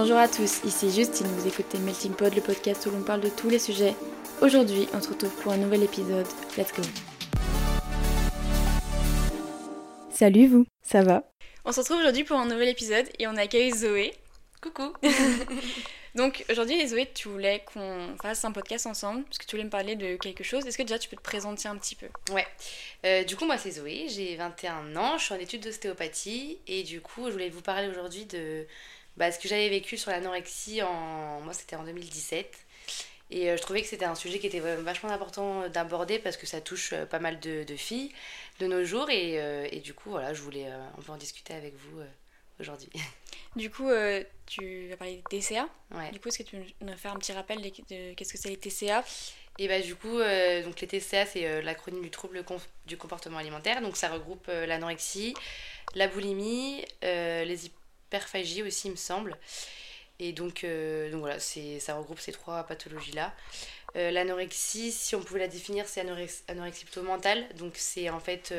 Bonjour à tous, ici Justine, vous écoutez Melting Pod, le podcast où l'on parle de tous les sujets. Aujourd'hui, on se retrouve pour un nouvel épisode. Let's go Salut vous, ça va? On se retrouve aujourd'hui pour un nouvel épisode et on accueille Zoé. Coucou Donc aujourd'hui Zoé, tu voulais qu'on fasse un podcast ensemble parce que tu voulais me parler de quelque chose. Est-ce que déjà tu peux te présenter un petit peu? Ouais. Euh, du coup moi c'est Zoé, j'ai 21 ans, je suis en études d'ostéopathie et du coup je voulais vous parler aujourd'hui de bah, ce que j'avais vécu sur l'anorexie en... Moi c'était en 2017. Et euh, je trouvais que c'était un sujet qui était vachement important d'aborder parce que ça touche euh, pas mal de, de filles de nos jours. Et, et, du coup, voilà, je voulais un peu en discuter avec vous aujourd'hui. Du coup, tu vas parler des TCA. Ouais. Du coup, est-ce que tu nous faire un petit rappel de, de qu'est-ce que c'est les TCA et bah du coup, euh, donc les TCA, c'est euh, l'acronyme du trouble du comportement alimentaire. Donc ça regroupe euh, l'anorexie, la boulimie, les hyperphagies aussi, il me semble. Et donc, donc voilà, ça regroupe ces trois pathologies-là. l'anorexie, si on pouvait la définir, c'est anorexie, plutôt mentale. Donc c'est en fait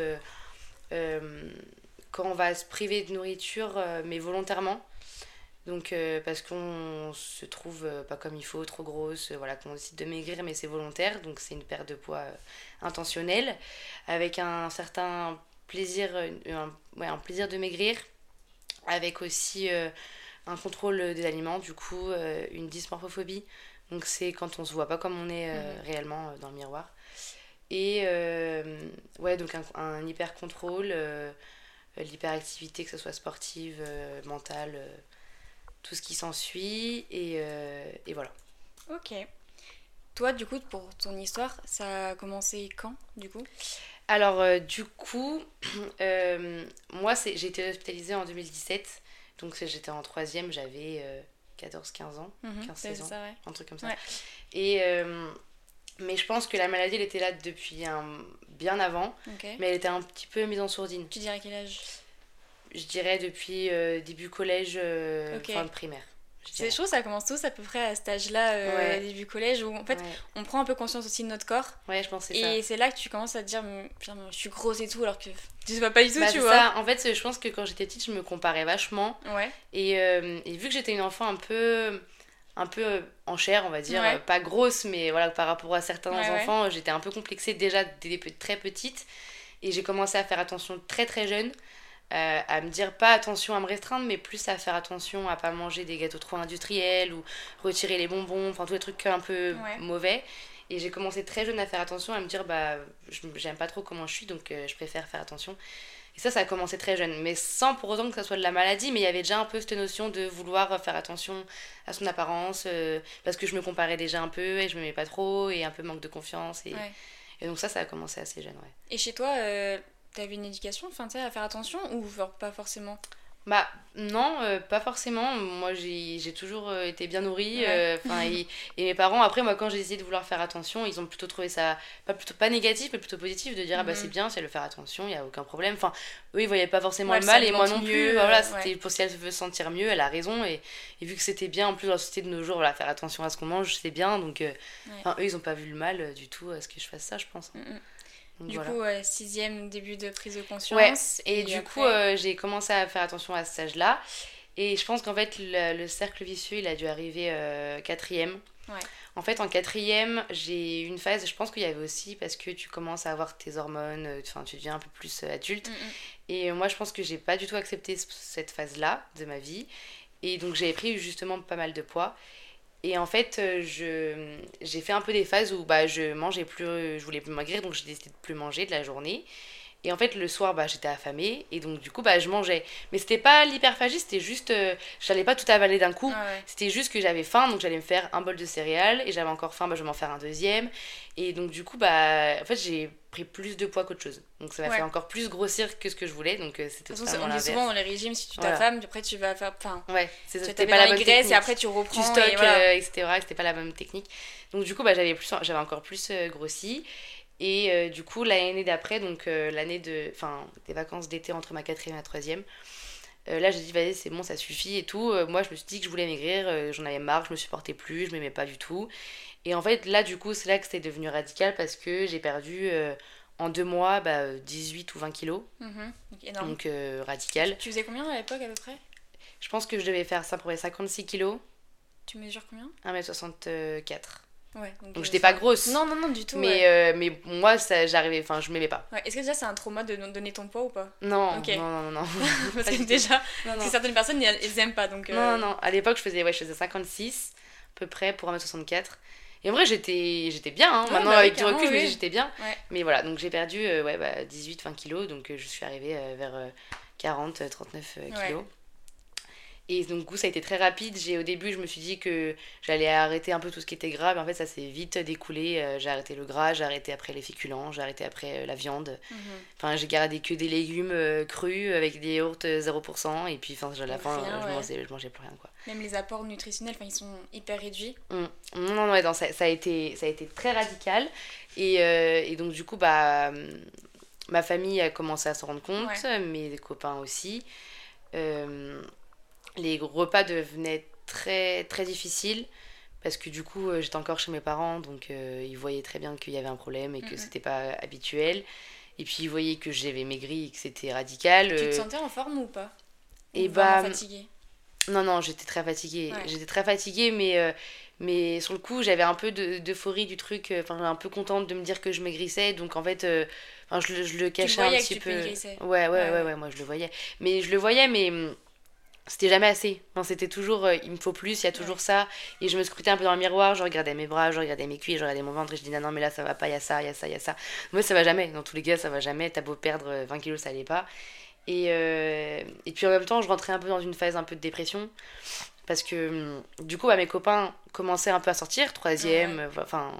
quand on va se priver de nourriture, mais volontairement. Donc, euh, parce qu'on se trouve euh, pas comme il faut, trop grosse, euh, voilà, qu'on décide de maigrir, mais c'est volontaire, donc c'est une perte de poids intentionnelle, avec un certain plaisir, un plaisir de maigrir, avec aussi un contrôle des aliments, du coup, une dysmorphophobie, donc c'est quand on se voit pas comme on est mhm. réellement dans le miroir. Et ouais, donc un, un hyper contrôle, l'hyperactivité, que ce soit sportive, mentale tout ce qui s'ensuit, et, euh, et voilà. Ok. Toi, du coup, pour ton histoire, ça a commencé quand, du coup? Alors, euh, du coup, euh, moi, j'ai été hospitalisée en 2017. Donc, j'étais en troisième, j'avais 14-15 ans, 15-16 mhm, ans, un truc comme ça. Et, mais je pense que la maladie, elle était là depuis un, bien avant. Mais elle était un petit peu mise en sourdine. Tu dirais quel âge? Je dirais depuis euh, début collège, euh, fin de primaire. C'est chaud, ça commence tous à peu près à cet âge-là, euh, début collège, où en fait on prend un peu conscience aussi de notre corps. Ouais, je pense. Et c'est là que tu commences à te dire, je suis grosse et tout, alors que tu sais pas du tout, bah, tu vois. Ça. En fait, je pense que quand j'étais petite, je me comparais vachement. Ouais. Et, et vu que j'étais une enfant un peu un peu en chair, on va dire, pas grosse, mais voilà, par rapport à certains enfants, j'étais un peu complexée déjà dès très petite. Et j'ai commencé à faire attention très très jeune. Euh, à me dire pas attention à me restreindre, mais plus à faire attention à pas manger des gâteaux trop industriels ou retirer les bonbons, enfin tous les trucs un peu mauvais. Et j'ai commencé très jeune à faire attention, à me dire bah j'aime pas trop comment je suis, donc euh, je préfère faire attention. Et ça, ça a commencé très jeune, mais sans pour autant que ça soit de la maladie, mais il y avait déjà un peu cette notion de vouloir faire attention à son apparence, euh, parce que je me comparais déjà un peu et je m'aimais pas trop, et un peu manque de confiance. Et, et donc ça, ça a commencé assez jeune, ouais. Et chez toi, T'avais une éducation, enfin, tu sais, à faire attention ou pas forcément? Bah non, euh, pas forcément. Moi j'ai toujours euh, été bien nourrie. Euh, et, et, mes parents, après moi quand j'ai essayé de vouloir faire attention, ils ont plutôt trouvé ça pas, plutôt, pas négatif mais plutôt positif de dire ah bah c'est mhm. bien, c'est le faire attention, il n'y a aucun problème. Enfin eux ils voyaient pas forcément le mal et moi non plus. voilà, c'était pour si elle veut se sentir mieux, elle a raison. Et, et vu que c'était bien en plus dans la société de nos jours, voilà, faire attention à ce qu'on mange, c'est bien. Donc eux ils ont pas vu le mal du tout à ce que je fasse ça, je pense. Hein. Mm, du coup, sixième début de prise de conscience. et, du coup, euh, j'ai commencé à faire attention à ce âge-là. Et je pense qu'en fait, le, cercle vicieux, il a dû arriver euh, quatrième. En fait, en quatrième, j'ai eu une phase, je pense qu'il y avait aussi parce que tu commences à avoir tes hormones, euh, enfin, tu deviens un peu plus adulte. Mm, mm. Et moi, je pense que j'ai pas du tout accepté cette phase-là de ma vie. Et donc, j'avais pris justement pas mal de poids. Et en fait, euh, je, j'ai fait un peu des phases où bah, je mangeais plus, je voulais plus maigrir, donc j'ai décidé de plus manger de la journée. Et en fait, le soir, bah, j'étais affamée et donc du coup, bah, je mangeais. Mais c'était pas l'hyperphagie, c'était juste. Euh, j'allais pas tout avaler d'un coup. Ah c'était juste que j'avais faim, donc j'allais me faire un bol de céréales et j'avais encore faim, bah, je vais m'en faire un deuxième. Et donc du coup, bah, en fait, j'ai pris plus de poids qu'autre chose. Donc ça m'a fait encore plus grossir que ce que je voulais. Donc euh, c'était On dit souvent dans les régimes, si tu t'affames, après tu vas faire. Enfin, ouais, c'était pas la bonne technique. et après tu reprends. Tu stockes, et voilà. etc. C'était pas la bonne technique. Donc du coup, bah, j'avais encore plus grossi. Et euh, du coup, l'année d'après, donc euh, l'année de, enfin, des vacances d'été entre ma quatrième et ma troisième, euh, là j'ai dit, vas-y, c'est bon, ça suffit et tout. moi, je me suis dit que je voulais maigrir, j'en avais marre, je me supportais plus, je m'aimais pas du tout. Et en fait, là, du coup, c'est là que c'était devenu radical parce que j'ai perdu en deux mois bah, 18 ou 20 kilos. Mhm. Donc, radical. Tu, faisais combien à l'époque à peu près? Je pense que je devais faire ça pour 56 kilos. Tu mesures combien? 1m64. Ouais, donc, donc j'étais pas grosse. Non, non, non, du tout. Mais, mais moi, j'arrivais, enfin, je m'aimais pas. Ouais. Est-ce que déjà c'est un trauma de donner ton poids ou pas? Non, non, non, non, Parce que déjà, certaines personnes, elles aiment pas. Donc, Non, non, À l'époque, je faisais, ouais, je faisais 56 à peu près pour 1m64. Et en vrai, j'étais, j'étais bien. Hein. Maintenant, bah avec du recul, j'étais bien. Mais voilà, donc j'ai perdu euh, ouais, bah, 18-20 kilos. Donc euh, je suis arrivée euh, vers 40-39 kilos. Et donc, du coup, ça a été très rapide. J'ai, au début, je me suis dit que j'allais arrêter un peu tout ce qui était gras. Mais en fait, ça s'est vite découlé. J'ai arrêté le gras, j'ai arrêté après les féculents, j'ai arrêté après la viande. Mhm. Enfin, j'ai gardé que des légumes crus avec des yaourts 0%. Et puis, enfin, à la fin, je, mangeais, je mangeais plus rien. Quoi. Même les apports nutritionnels, ils sont hyper réduits. Mmh. Non, non, ouais, ça, ça, a été, ça a été très radical. Et, et donc, du coup, bah, ma famille a commencé à se rendre compte, mes copains aussi. Euh, les repas devenaient très, très difficiles parce que du coup, euh, j'étais encore chez mes parents, donc euh, ils voyaient très bien qu'il y avait un problème et que c'était pas habituel. Et puis ils voyaient que j'avais maigri et que c'était radical. Tu te euh. sentais en forme ou pas? Et bah. fatiguée? Non, non, j'étais très fatiguée. J'étais très fatiguée, mais, mais sur le coup, j'avais un peu d'euphorie du truc, enfin, un peu contente de me dire que je maigrissais. Donc en fait, je, je, le cachais un petit peu. Ouais, ouais, ouais, ouais, ouais, moi je le voyais. Mais je le voyais, mais hum, c'était jamais assez. c'était toujours euh, il me faut plus, il y a toujours ça. Et je me scrutais un peu dans le miroir, je regardais mes bras, je regardais mes cuisses, je regardais mon ventre et je disais non, mais là ça va pas, il y a ça, il y a ça, il y a ça. Moi ça va jamais, dans tous les cas ça va jamais. T'as beau perdre 20 kilos, ça allait pas. Et, euh, et puis en même temps, je rentrais un peu dans une phase un peu de dépression. Parce que hum, du coup, bah, mes copains commençaient un peu à sortir, troisième, euh, enfin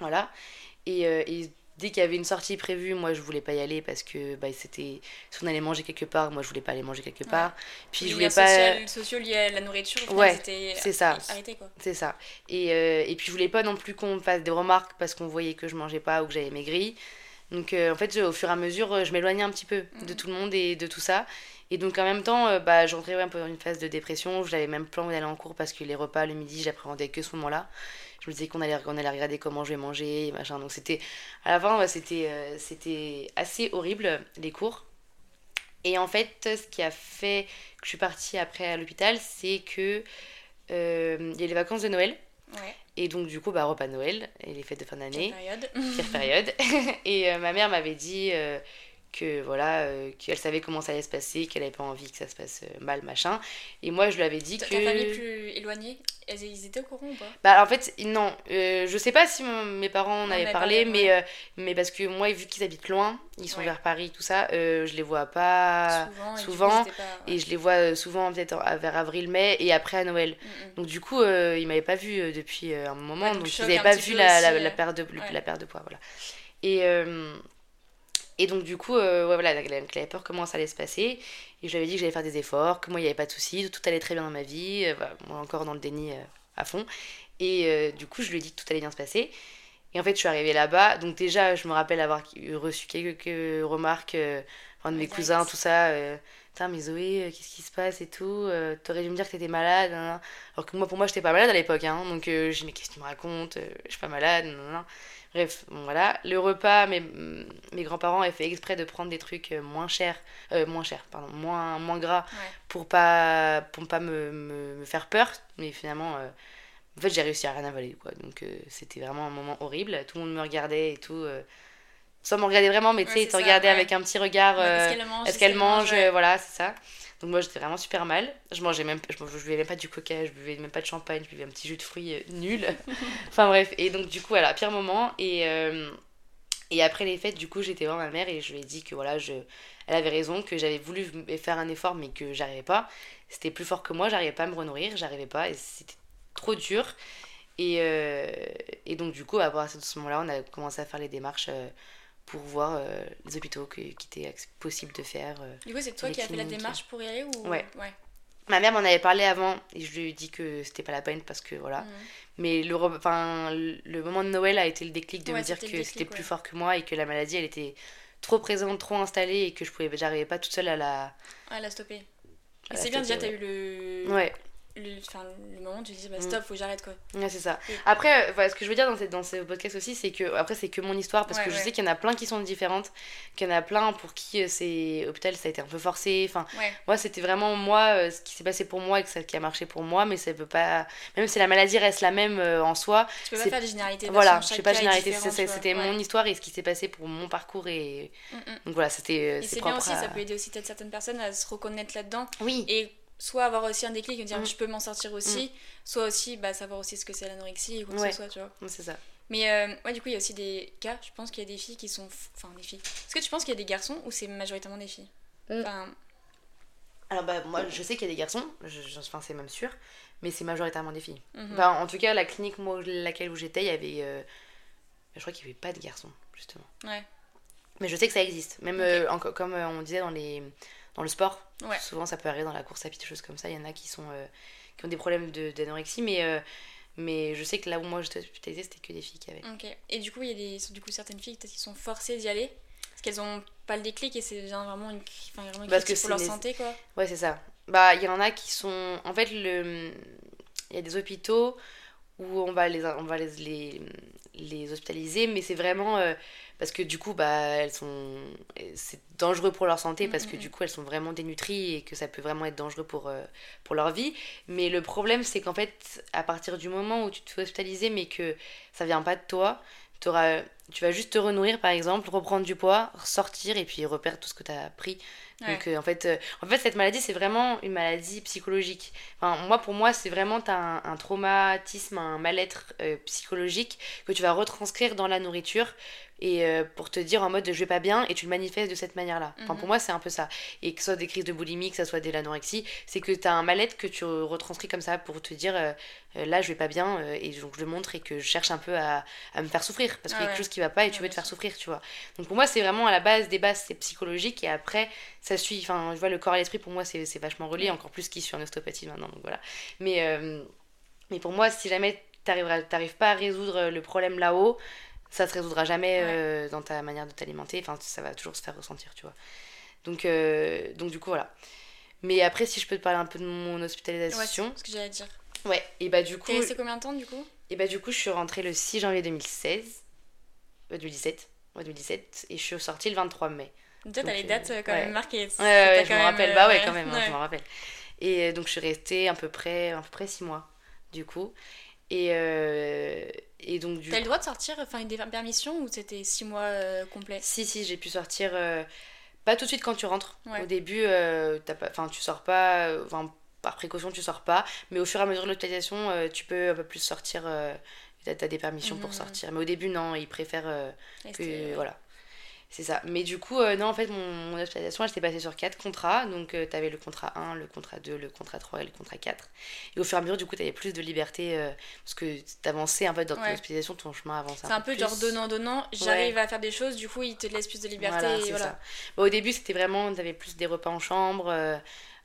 voilà. Et, et dès qu'il y avait une sortie prévue, moi je voulais pas y aller parce que bah, c'était si on allait manger quelque part, moi je voulais pas aller manger quelque part. Puis je voulais pas social, sociaux liés à la nourriture, ouais, c'est ça. C'est ça. Et, euh, et puis je voulais pas non plus qu'on me fasse des remarques parce qu'on voyait que je mangeais pas ou que j'avais maigri. Donc euh, en fait, au fur et à mesure, je m'éloignais un petit peu de mhm. tout le monde et de tout ça. Et donc en même temps, euh, bah, j'entrais un peu dans une phase de dépression. J'avais même plan d'aller en cours parce que les repas le midi, j'appréhendais que ce moment-là je me disais qu'on allait, on allait regarder comment je vais manger, machin. Donc c'était, à la fin, c'était, euh, c'était assez horrible, les cours. Et en fait, ce qui a fait que je suis partie après à l'hôpital, c'est que euh, il y a les vacances de Noël. Et donc, du coup, bah, repas de Noël et les fêtes de fin d'année. période. Pire période. et euh, ma mère m'avait dit que voilà euh, qu'elle savait comment ça allait se passer qu'elle avait pas envie que ça se passe euh, mal machin. Et moi je lui avais dit que ta famille plus éloignée ils étaient au courant ou pas? Bah en fait non. Euh, je sais pas si mes parents en avaient parlé, mais mais parce que moi vu qu'ils habitent loin ils sont vers Paris tout ça je les vois pas souvent, et, je les vois souvent peut-être vers avril mai et après à Noël. Mm, mm. donc du coup ils m'avaient pas vu depuis un moment. Donc, ils n'avaient pas vu la, la, la, perte de la perte de poids voilà. Et et donc, du coup, euh, ouais, voilà, elle avait peur comment ça allait se passer. Et je lui avais dit que j'allais faire des efforts, que moi, il n'y avait pas de soucis, tout allait très bien dans ma vie. Euh, moi, encore dans le déni euh, à fond. Et du coup, je lui ai dit que tout allait bien se passer. Et en fait, je suis arrivée là-bas. Donc, déjà, je me rappelle avoir reçu quelques remarques enfin, de mes cousins, tout ça. Putain, mais Zoé, qu'est-ce qui se passe et tout T'aurais dû me dire que t'étais malade. Alors que moi, pour moi, j'étais pas malade à l'époque. Hein. Donc, j'ai dit, mais qu'est-ce que tu me racontes Je suis pas malade. Bref, voilà. Le repas, mes, mes grands-parents avaient fait exprès de prendre des trucs euh, moins chers, euh, moins chers, pardon, moins, moins gras, pour pas, pour pas me, me, faire peur. Mais finalement, euh, en fait, j'ai réussi à rien avaler, quoi. Donc, c'était vraiment un moment horrible. Tout le monde me regardait et tout. sans me regarder vraiment, mais tu sais, ils te regardaient avec un petit regard. Est-ce qu'elle mange, Voilà, c'est ça. Donc moi j'étais vraiment super mal. Je mangeais même je, je buvais même pas du coca, je buvais même pas de champagne, je buvais un petit jus de fruits euh, nul. enfin bref, et donc du coup voilà, pire moment et euh, et après les fêtes, du coup, j'étais voir ma mère et je lui ai dit que voilà, je elle avait raison, que j'avais voulu faire un effort mais que j'arrivais pas. C'était plus fort que moi, j'arrivais pas à me renourrir, j'arrivais pas et c'était trop dur. Et, euh, et donc du coup, à partir de ce moment-là, on a commencé à faire les démarches pour voir euh, les hôpitaux qui étaient possible de faire. Euh, du coup, c'est toi qui as fait la démarche pour y aller ou... Ouais. Ma mère m'en avait parlé avant et je lui ai dit que c'était pas la peine parce que voilà. Mhm. Mais le, enfin, le moment de Noël a été le déclic de me dire que c'était plus fort que moi et que la maladie elle était trop présente, trop installée et que je pouvais, j'arrivais pas toute seule à la. À la stopper. c'est bien déjà, t'as eu le. Ouais le, moment où tu te dis bah, stop, faut que j'arrête quoi. Ouais, c'est ça. Après, voilà, ce que je veux dire dans, cette, dans ce podcast aussi, c'est que après, c'est que mon histoire parce que je sais qu'il y en a plein qui sont différentes, qu'il y en a plein pour qui euh, c'est hôpital, ça a été un peu forcé. Enfin, moi, c'était vraiment moi, euh, ce qui s'est passé pour moi et que ça qui a marché pour moi, mais ça peut pas. Même si la maladie reste la même euh, en soi. Tu peux pas faire des généralités. Voilà, je sais pas généralité. C'était mon histoire et ce qui s'est passé pour mon parcours. Et mm, mm. donc voilà, c'était. c'est bien aussi, ça peut aider aussi peut-être certaines personnes à se reconnaître là-dedans. Oui. Et soit avoir aussi un déclic et dire mm. je peux m'en sortir aussi, mm. soit aussi bah, savoir aussi ce que c'est l'anorexie ou quoi que ce soit, tu vois. C'est ça. Mais euh, ouais, du coup, il y a aussi des cas, je pense qu'il y a des filles qui sont. Enfin, des filles. Est-ce que tu penses qu'il y a des garçons ou c'est majoritairement des filles? Mm. enfin... Alors, bah, moi, je sais qu'il y a des garçons, je, enfin, c'est même sûr, mais c'est majoritairement des filles. bah, en tout cas, la clinique moi, laquelle où j'étais, il y avait. Euh, je crois qu'il n'y avait pas de garçons, justement. Ouais. Mais je sais que ça existe. Même euh, comme on disait dans les dans le sport. Souvent, ça peut arriver dans la course à pied, des choses comme ça. Il y en a qui, sont, euh, qui ont des problèmes d'anorexie, mais, euh, mais je sais que là où moi j'étais hospitalisée, c'était que des filles qui avaient. Ok. Et du coup, il y a des, du coup, certaines filles qui sont forcées d'y aller parce qu'elles ont pas le déclic et c'est vraiment une, enfin, vraiment parce que pour leur santé, quoi. Ouais, c'est ça. Bah, il y en a qui sont. En fait, le... il y a des hôpitaux où on va les, on va les, les, les hospitaliser, mais c'est vraiment. Euh, parce que du coup bah elles sont c'est dangereux pour leur santé parce que mm, mm, du coup elles sont vraiment dénutries et que ça peut vraiment être dangereux pour euh, pour leur vie. Mais le problème c'est qu'en fait à partir du moment où tu te fais hospitaliser mais que ça vient pas de toi auras, tu vas juste te renourrir par exemple reprendre du poids sortir et puis reperdre tout ce que tu as pris donc euh, en fait euh, en fait cette maladie c'est vraiment une maladie psychologique enfin moi pour moi c'est vraiment un, un, traumatisme un mal-être psychologique que tu vas retranscrire dans la nourriture et euh, pour te dire en mode je vais pas bien et tu le manifestes de cette manière-là. Enfin, pour mhm. moi, c'est un peu ça. Et que ce soit des crises de boulimie, que ce soit de l'anorexie, c'est que tu as un mal-être que tu retranscris comme ça pour te dire euh, euh, là, je vais pas bien et donc je le montre et que je cherche un peu à, à me faire souffrir parce qu'il y a quelque chose qui va pas et tu veux te faire souffrir, tu vois. Donc pour moi, c'est vraiment à la base des bases, c'est psychologique et après, ça suit. Enfin, je vois le corps et l'esprit, pour moi, c'est vachement relié, encore plus qu'il suis en ostéopathie maintenant, donc voilà. Mais, mais pour moi, si jamais t'arrives pas à résoudre le problème là-haut, ça se résoudra jamais euh, dans ta manière de t'alimenter. Enfin, ça va toujours se faire ressentir, tu vois. Donc, euh, donc du coup, voilà. Mais après, si je peux te parler un peu de mon hospitalisation. Ouais, ce que j'allais dire. Ouais, et bah du coup. T'es resté combien de temps du coup? Et bah du coup, je suis rentrée le 6 janvier 2016. Euh, 2017. Ouais, 2017. Et je suis sortie le 23 mai. Toi, t'as les dates quand même marquées. Ouais, ouais, je me rappelle. bah ouais, quand même, hein, je me rappelle. Et donc, je suis restée à peu près, à peu près 6 mois, du coup. Et, euh, et donc du T'as le droit de sortir, enfin une permission ou c'était 6 mois euh, complets? Si, si, j'ai pu sortir, euh, pas tout de suite quand tu rentres. Au début, euh, pas, tu sors pas, enfin par précaution tu sors pas, mais au fur et à mesure de l'utilisation, tu peux un peu plus sortir, t'as as des permissions pour mmh. sortir. Mais au début, non, ils préfèrent que... Voilà. C'est ça. Mais du coup, euh, non, en fait, mon, mon hospitalisation, elle s'est passée sur quatre contrats. Donc, euh, tu avais le contrat 1, le contrat 2, le contrat 3 et le contrat 4. Et au fur et à mesure, du coup, tu avais plus de liberté euh, parce que tu avançais en fait dans ton hospitalisation, ton chemin avançait. C'est un, peu, genre donnant-donnant. J'arrive à faire des choses, du coup, ils te laissent plus de liberté. Voilà, au début, c'était vraiment, tu avais plus des repas en chambre,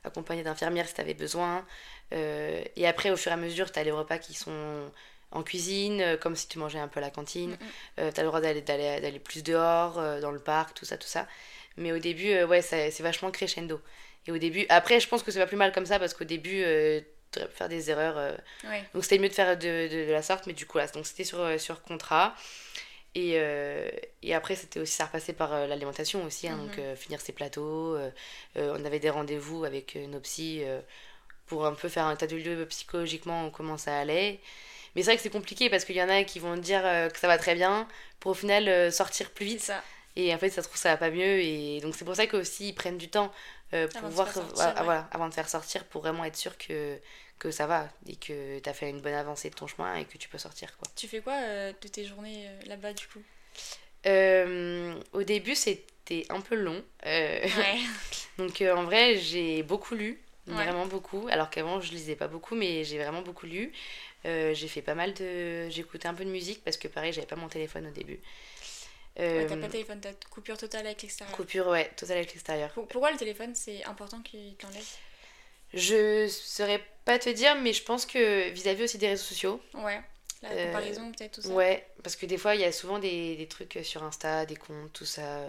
accompagné d'infirmières si tu avais besoin. et après, au fur et à mesure, tu as les repas qui sont en cuisine, euh, comme si tu mangeais un peu à la cantine. Mm, mm. Euh, tu as le droit d'aller, d'aller, plus dehors, euh, dans le parc, tout ça, tout ça. Mais au début, ouais, c'est vachement crescendo. Et au début, après, je pense que c'est pas plus mal comme ça parce qu'au début, tu aurais pu faire des erreurs. Donc c'était mieux de faire de, de, la sorte, mais du coup, là, donc c'était sur, sur contrat. Et, et après, c'était aussi, ça repassait par l'alimentation aussi, hein, donc mm-hmm. finir ses plateaux. on avait des rendez-vous avec nos psys pour un peu faire un tas de lieux psychologiquement comment ça allait. Mais c'est vrai que c'est compliqué parce qu'il y en a qui vont dire euh, que ça va très bien pour au final euh, sortir plus vite. Ça. Et en fait, ça trouve, ça va pas mieux. Et donc, c'est pour ça qu'aussi, ils prennent du temps euh, pour voir, voilà, avant de faire sortir, pour vraiment être sûr que, que ça va et que tu as fait une bonne avancée de ton chemin et que tu peux sortir. Quoi. Tu fais quoi de tes journées là-bas, du coup? Au début, c'était un peu long. Ouais. donc, en vrai, j'ai beaucoup lu. Vraiment beaucoup. Alors qu'avant, je lisais pas beaucoup, mais j'ai vraiment beaucoup lu. Euh, j'ai fait pas mal de. Écouté un peu de musique parce que pareil, j'avais pas mon téléphone au début. Euh... t'as pas de téléphone, t'as coupure totale avec l'extérieur. Coupure, ouais, totale avec l'extérieur. Pourquoi le téléphone, c'est important qu'il t'enlève Je saurais pas te dire, mais je pense que vis-à-vis aussi des réseaux sociaux. Ouais, la euh, comparaison peut-être, tout ça. Ouais, parce que des fois, il y a souvent des, des, trucs sur Insta, des comptes, tout ça,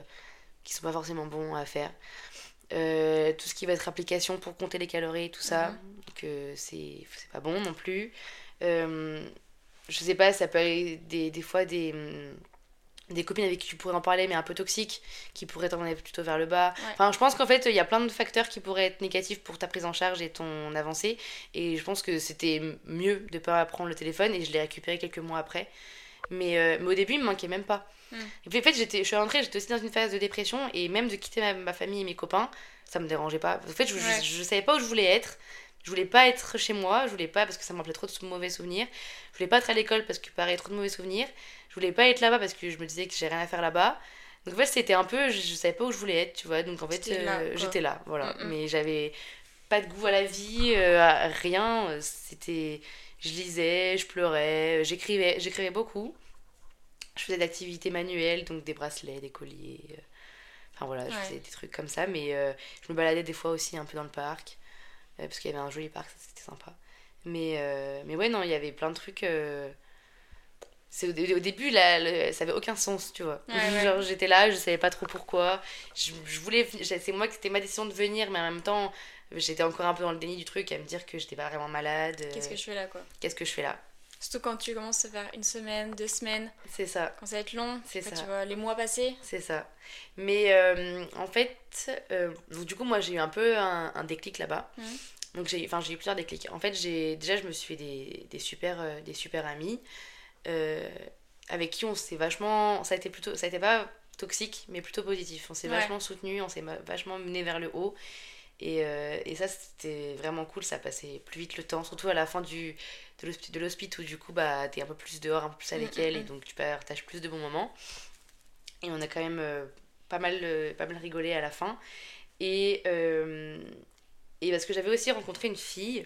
qui sont pas forcément bons à faire. Euh, tout ce qui va être application pour compter les calories, tout ça, mhm. que c'est pas bon non plus. Euh, je sais pas, ça peut aller des, des fois des, des copines avec qui tu pourrais en parler, mais un peu toxiques, qui pourraient t'emmener plutôt vers le bas. Enfin, je pense qu'en fait, il y a plein de facteurs qui pourraient être négatifs pour ta prise en charge et ton avancée. Et je pense que c'était mieux de pas prendre le téléphone et je l'ai récupéré quelques mois après. Mais, euh, mais au début, il me manquait même pas. Mm. Et puis en fait, j'étais, je suis rentrée, j'étais aussi dans une phase de dépression et même de quitter ma, famille et mes copains, ça me dérangeait pas. En fait, je, je, savais pas où je voulais être. Je voulais pas être chez moi, je voulais pas parce que ça m'appelait trop de mauvais souvenirs. Je voulais pas être à l'école parce que pareil, trop de mauvais souvenirs. Je voulais pas être là-bas parce que je me disais que j'ai rien à faire là-bas. Donc en fait, c'était un peu, je, savais pas où je voulais être, tu vois. Donc en fait, j'étais là, euh, voilà. Mais j'avais pas de goût à la vie, euh, rien. C'était, je lisais, je pleurais, j'écrivais, j'écrivais beaucoup je faisais d'activités manuelles, donc des bracelets, des colliers. Euh, enfin voilà, je faisais des trucs comme ça, mais euh, je me baladais des fois aussi un peu dans le parc, euh, parce qu'il y avait un joli parc, c'était sympa. Mais, mais ouais, non, il y avait plein de trucs. C'est au, début, là, ça avait aucun sens, tu vois. Genre, j'étais là, je savais pas trop pourquoi. Je, je voulais. C'est moi que c'était ma décision de venir, mais en même temps, j'étais encore un peu dans le déni du truc, à me dire que j'étais pas vraiment malade. Qu'est-ce que je fais là, quoi? Qu'est-ce que je fais là? Surtout quand tu commences à faire une semaine, deux semaines. C'est ça. Quand ça va être long, c'est ça. Tu vois les mois passer. C'est ça. Mais euh, en fait, euh, du coup, moi j'ai eu un peu un, déclic là-bas. Mmh. Donc j'ai enfin, eu plusieurs déclics. En fait, j'ai déjà, je me suis fait des, des super, euh, des super amis avec qui on s'est vachement. Ça a été plutôt. Ça a été pas toxique, mais plutôt positif. On s'est vachement soutenu, on s'est vachement mené vers le haut. Et, et ça, c'était vraiment cool. Ça passait plus vite le temps, surtout à la fin du de l'hospice où du coup bah t'es un peu plus dehors un peu plus avec mm, mm, elle et mm. donc tu partages plus de bons moments et on a quand même euh, pas mal euh, pas mal rigolé à la fin et euh, et parce que j'avais aussi rencontré une fille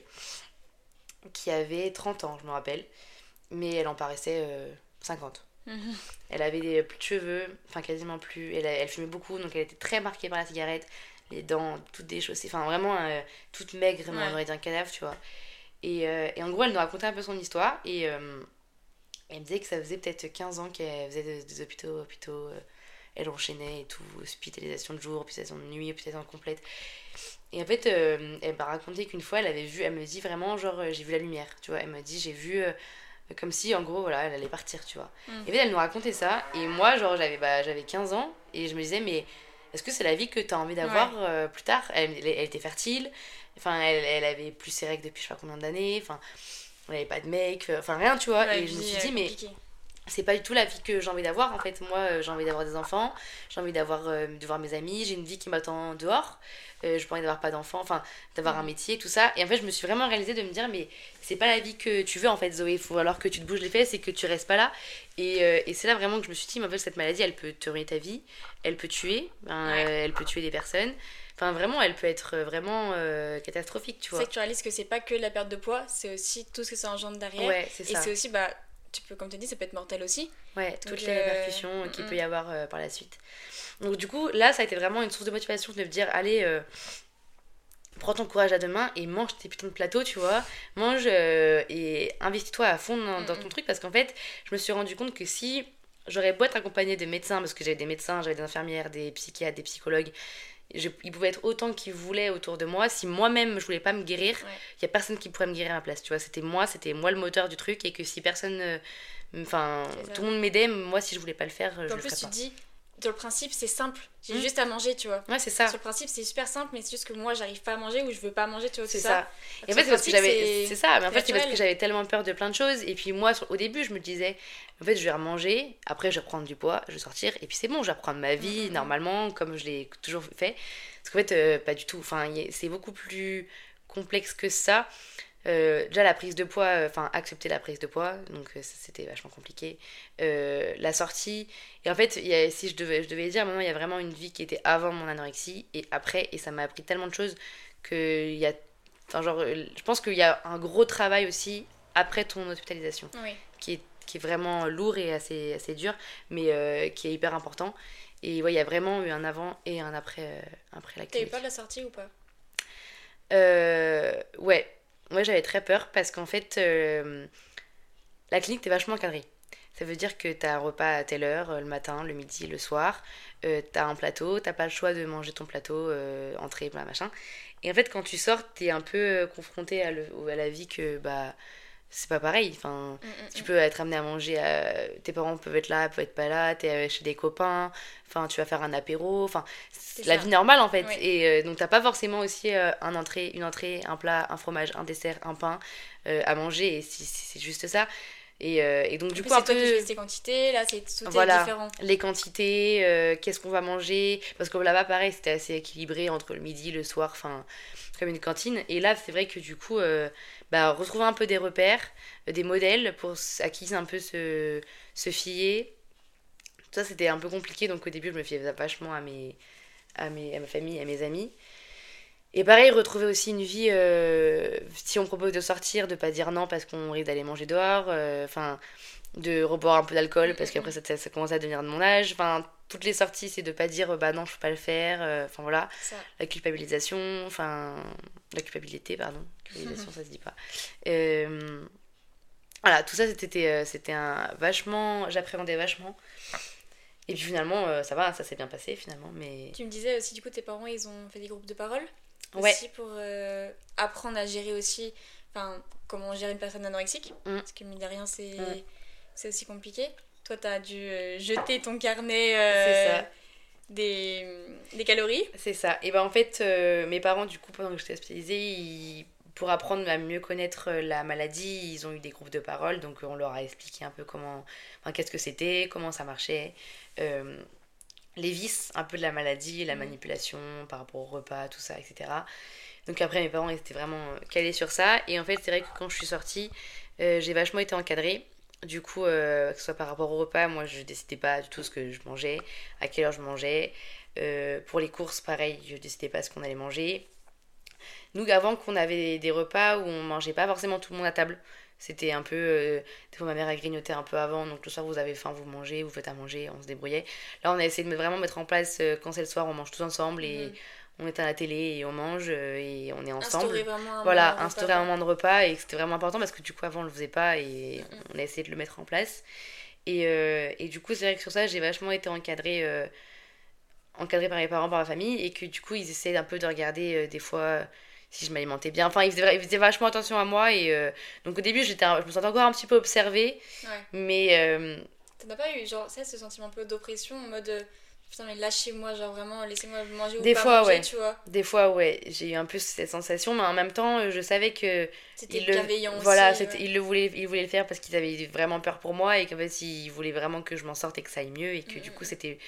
qui avait 30 ans je me rappelle mais elle en paraissait 50 mm-hmm. elle avait plus de cheveux enfin quasiment plus elle, elle fumait beaucoup donc elle était très marquée par la cigarette les dents toutes déchaussées enfin vraiment toute maigre on aurait dit un cadavre tu vois et, euh, et, en gros, elle nous racontait un peu son histoire. Et euh, elle me disait que ça faisait peut-être 15 ans qu'elle faisait des, hôpitaux, hôpitaux. Euh, elle enchaînait et tout, hospitalisation de jour, hospitalisation de nuit, hospitalisation complète. Et en fait, elle m'a raconté qu'une fois, elle avait vu, elle me dit vraiment, genre, j'ai vu la lumière, tu vois. Elle m'a dit, j'ai vu comme si, en gros, voilà, elle allait partir, tu vois. Mm. Et en fait, elle nous racontait ça. Et moi, genre, j'avais bah, 15 ans et je me disais, mais est-ce que c'est la vie que tu as envie d'avoir plus tard? Elle, elle, était fertile, Enfin, elle, elle avait plus ses règles depuis je sais pas combien d'années. Enfin, elle avait pas de mec. Enfin, rien, tu vois. et je me suis dit, mais c'est pas du tout la vie que j'ai envie d'avoir en fait. Moi euh, j'ai envie d'avoir des enfants. J'ai envie d'avoir euh, de voir mes amis. J'ai une vie qui m'attend dehors euh, je envie d'avoir pas d'enfants enfin d'avoir un mm. métier tout ça et en fait je me suis vraiment réalisée de me dire mais c'est pas la vie que tu veux en fait Zoé il faut alors que tu te bouges les fesses et que tu restes pas là et, et c'est là vraiment que je me suis dit mais en fait cette maladie elle peut te ruiner ta vie elle peut tuer hein, elle peut tuer des personnes Enfin, vraiment, elle peut être euh, vraiment euh, catastrophique, tu vois. C'est que tu réalises que c'est pas que la perte de poids, c'est aussi tout ce que ça engendre derrière. Ouais, c'est ça. Et c'est aussi, bah, tu peux, comme tu dis, ça peut être mortel aussi. Ouais, toutes les répercussions euh, qu'il mm, peut y mm. avoir par la suite. Donc, du coup, là, ça a été vraiment une source de motivation de me dire, allez, prends ton courage à deux mains et mange tes putains de plateaux, tu vois. Mange et investis-toi à fond dans, dans mm, ton truc parce qu'en fait, je me suis rendu compte que si j'aurais beau être accompagnée de médecins, parce que j'avais des médecins, j'avais des infirmières, des psychiatres, des psychologues, il pouvait être autant qu'il voulait autour de moi. Si moi-même je voulais pas me guérir, il y a personne qui pourrait me guérir à ma place. Tu vois, c'était moi, c'était moi le moteur du truc et que si personne, euh, enfin, tout le monde m'aidait, moi si je voulais pas le faire, je en le plus, tu dis, dans le principe, c'est simple. J'ai hmm. juste à manger, tu vois. Ouais, c'est ça. Sur le principe, c'est super simple, mais c'est juste que moi, j'arrive pas à manger ou je veux pas manger, tu vois. C'est ça. Et en fait, c'est parce que j'avais. C'est ça, mais en fait, c'est parce que j'avais tellement peur de plein de choses. Et puis, moi, au début, je me disais, en fait, je vais remanger, après, je vais reprendre du poids, je vais sortir, et puis c'est bon, je vais reprendre ma vie mm-hmm. normalement, comme je l'ai toujours fait. Parce qu'en fait, euh, pas du tout. Enfin, c'est beaucoup plus complexe que ça. Euh, déjà la prise de poids, euh, enfin accepter la prise de poids, donc c'était vachement compliqué. la sortie, et en fait, y a, si je devais, je devais dire, maintenant il y a vraiment une vie qui était avant mon anorexie et après, et ça m'a appris tellement de choses que y a, genre, je pense qu'il y a un gros travail aussi après ton hospitalisation, qui, est, qui est vraiment lourd et assez, assez dur, mais qui est hyper important. Et ouais, il y a vraiment eu un avant et un après, euh, après la. T'as eu peur de la sortie ou pas? Euh, Ouais, moi j'avais très peur parce qu'en fait, euh, la clinique était vachement encadrée. Ça veut dire que tu as un repas à telle heure, le matin, le midi, le soir. Euh, tu as un plateau, t'as pas le choix de manger ton plateau, entrée, plat, machin. Et en fait, quand tu sors, tu es un peu confronté à, à la vie que bah, c'est pas pareil. Enfin, mm, mm, tu mm. peux être amené à manger, euh, tes parents peuvent être là, peuvent être pas là, t'es es chez des copains, enfin, tu vas faire un apéro, enfin, c'est la vie normale en fait. Et euh, donc, t'as pas forcément aussi euh, un entrée, une entrée, un plat, un fromage, un dessert, un pain à manger, et c'est juste ça. Et, et, donc, du coup, un peu. Toi qui quantités, là, c'est tout voilà, différent. Les quantités, qu'est-ce qu'on va manger? Parce que là-bas, pareil, c'était assez équilibré entre le midi, le soir, enfin, comme une cantine. Et là, c'est vrai que du coup, bah, retrouver un peu des repères, euh, des modèles pour à qui un peu se, se fier. Ça, c'était un peu compliqué, donc au début, je me fiais vachement à, mes, à, mes, à ma famille, à mes amis. Et pareil, retrouver aussi une vie, euh, si on propose de sortir, de pas dire non parce qu'on risque d'aller manger dehors, euh, enfin, de reboire un peu d'alcool parce qu'après ça, ça, commence à devenir de mon âge, enfin, toutes les sorties, c'est de pas dire bah non, je peux pas le faire, enfin voilà, la culpabilisation, enfin, la culpabilité, pardon, culpabilisation, ça se dit pas. Euh, voilà, tout ça, c'était euh, c'était un vachement, j'appréhendais vachement. Et puis finalement, euh, ça va, ça s'est bien passé finalement. Mais... Tu me disais aussi, du coup, tes parents, ils ont fait des groupes de parole ouais. aussi pour apprendre à gérer aussi, enfin, comment gérer une personne anorexique. Mm. Parce que, mine de rien, c'est mm. c'est aussi compliqué. Toi, t'as dû jeter ton carnet. Ça des, des calories. C'est ça. Et ben en fait, euh, mes parents, du coup, pendant que j'étais hospitalisée, pour apprendre à mieux connaître euh, la maladie, ils ont eu des groupes de parole. Donc on leur a expliqué un peu comment, enfin, qu'est-ce que c'était, comment ça marchait. Euh, les vices un peu de la maladie, la mmh. manipulation par rapport au repas, tout ça, etc. Donc après, mes parents étaient vraiment calés sur ça. Et en fait, c'est vrai que quand je suis sortie, j'ai vachement été encadrée. Du coup, euh, que ce soit par rapport au repas, moi je décidais pas du tout ce que je mangeais, à quelle heure je mangeais. Euh, pour les courses, pareil, je décidais pas ce qu'on allait manger. Nous, avant qu'on avait des repas où on mangeait pas forcément tout le monde à table, c'était un peu. Euh, ma mère a grignoté un peu avant, donc le soir vous avez faim, vous mangez, vous faites à manger, on se débrouillait. Là, on a essayé de vraiment mettre en place, quand c'est le soir, on mange tous ensemble et. Mhm on est à la télé et on mange euh, et on est ensemble. Instaurer vraiment un voilà, moment instaurer un moment de repas et c'était vraiment important parce que du coup avant on le faisait pas et on a essayé de le mettre en place. Et, euh, et du coup c'est vrai que sur ça j'ai vachement été encadrée, euh, encadrée par mes parents, par ma famille et que du coup ils essaient un peu de regarder des fois si je m'alimentais bien. Enfin ils faisaient, vachement attention à moi et donc au début j'étais je me sentais encore un petit peu observée. Ouais. Mais... T'as pas eu genre ça, ce sentiment un peu d'oppression en mode putain mais lâchez-moi genre vraiment laissez-moi manger ou des pas fois manger, ouais. tu vois. Des fois ouais j'ai eu un peu cette sensation mais en même temps je savais que c'était bienveillant le... voilà aussi, il le voulait il voulait le faire parce qu'ils avaient vraiment peur pour moi et qu'en fait ils voulaient vraiment que je m'en sorte et que ça aille mieux et que du coup c'était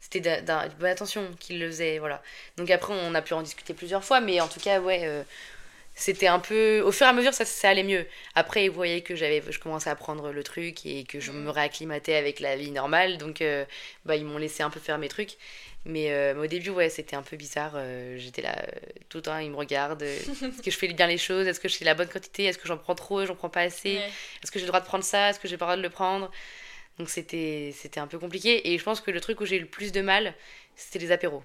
c'était bonne attention qu'il le faisait voilà. Donc après on a pu en discuter plusieurs fois mais en tout cas ouais euh, c'était un peu au fur et à mesure ça, ça allait mieux. Après vous voyez que j'avais je commençais à prendre le truc et que je me réacclimatais avec la vie normale donc euh, bah ils m'ont laissé un peu faire mes trucs. Mais, euh, au début ouais c'était un peu bizarre euh, j'étais là tout le temps ils me regardent est-ce que je fais bien les choses? Est-ce que je fais la bonne quantité? Est-ce que j'en prends trop? J'en prends pas assez? Est-ce que j'ai le droit de prendre ça? Est-ce que j'ai pas le droit de le prendre? Donc c'était c'était un peu compliqué. Et je pense que le truc où j'ai eu le plus de mal c'était les apéros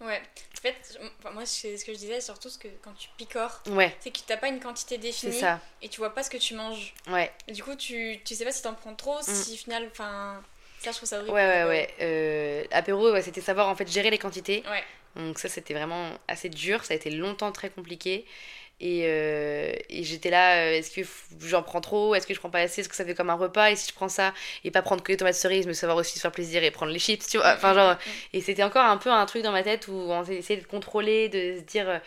Ouais. En fait, moi, c'est ce que je disais, surtout ce que quand tu picores, ouais. c'est que t'as pas une quantité définie ça. et tu vois pas ce que tu manges. Ouais. Et du coup, tu, tu sais pas si t'en prends trop, mm. si final, enfin. Ça, je trouve ça horrible. Ouais, ouais, ouais. Euh, apéro, ouais, c'était savoir en fait gérer les quantités. Ouais. Donc, ça, c'était vraiment assez dur. Ça a été longtemps très compliqué. Et, euh, et j'étais là, euh, est-ce que j'en prends trop? Est-ce que je prends pas assez? Est-ce que ça fait comme un repas? Et si je prends ça et pas prendre que les tomates cerises, mais savoir aussi se faire plaisir et prendre les chips, tu vois? Enfin, genre. Et c'était encore un peu un truc dans ma tête où on essayait de contrôler, de se dire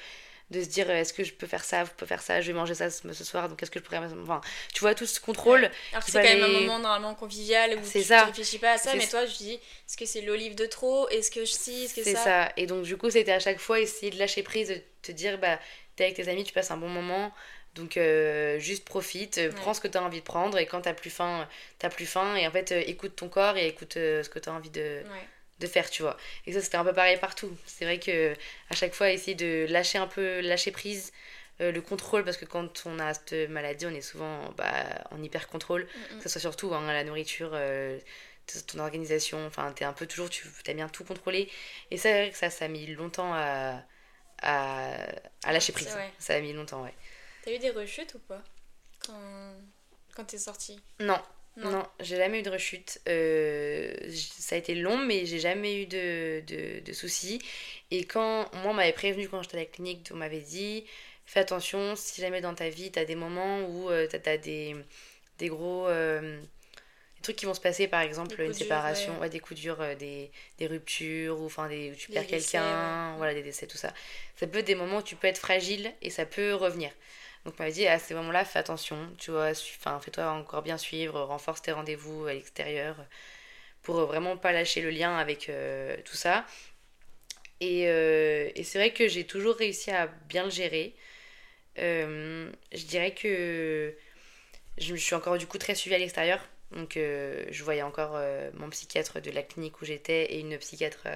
de se dire est-ce que je peux faire ça, vous pouvez faire ça, je vais manger ça ce, soir, donc est-ce que je pourrais. Enfin, tu vois, tout ce contrôle. Alors que c'est quand même un moment normalement convivial où tu ne réfléchis pas à ça, mais toi, je dis est-ce que c'est l'olive de trop? Est-ce que si? Est-ce que ça? C'est ça. Et donc, du coup, c'était à chaque fois essayer de lâcher prise, de te dire bah, t'es avec tes amis, tu passes un bon moment. Donc euh, juste profite, euh, prends ce que tu as envie de prendre et quand t'as plus faim, t'as plus faim et en fait euh, écoute ton corps et écoute ce que tu as envie de, de faire, tu vois. Et ça c'était un peu pareil partout. C'est vrai que à chaque fois essayer de lâcher un peu, lâcher prise, le contrôle parce que quand on a cette maladie, on est souvent bah, en hyper contrôle, que ce soit surtout hein, la nourriture, ton organisation, enfin t'es un peu toujours, tu as bien tout contrôlé. Et c'est vrai que ça, ça a mis longtemps à à, à lâcher prise. Ça a mis longtemps, ouais. T'as eu des rechutes ou pas quand, quand t'es sortie Non. Non, j'ai jamais eu de rechute. Euh, ça a été long, mais j'ai jamais eu de, de, de, soucis. Et quand moi, on m'avait prévenu quand j'étais à la clinique, on m'avait dit fais attention, si jamais dans ta vie, tu as des moments où euh, tu as, des, des gros. Euh, des trucs qui vont se passer, par exemple, une séparation, ouais. des coups durs, des, des, ruptures, ou enfin, des, où tu perds quelqu'un, voilà, des décès, tout ça. Ça peut être des moments où tu peux être fragile et ça peut revenir. Donc, on m'avait dit, à ces moments-là, fais attention, tu vois, enfin, fais-toi encore bien suivre, renforce tes rendez-vous à l'extérieur pour vraiment pas lâcher le lien avec euh, tout ça. Et, euh, et c'est vrai que j'ai toujours réussi à bien le gérer. Euh, je dirais que je me suis encore du coup très suivie à l'extérieur. Donc je voyais encore mon psychiatre de la clinique où j'étais et une psychiatre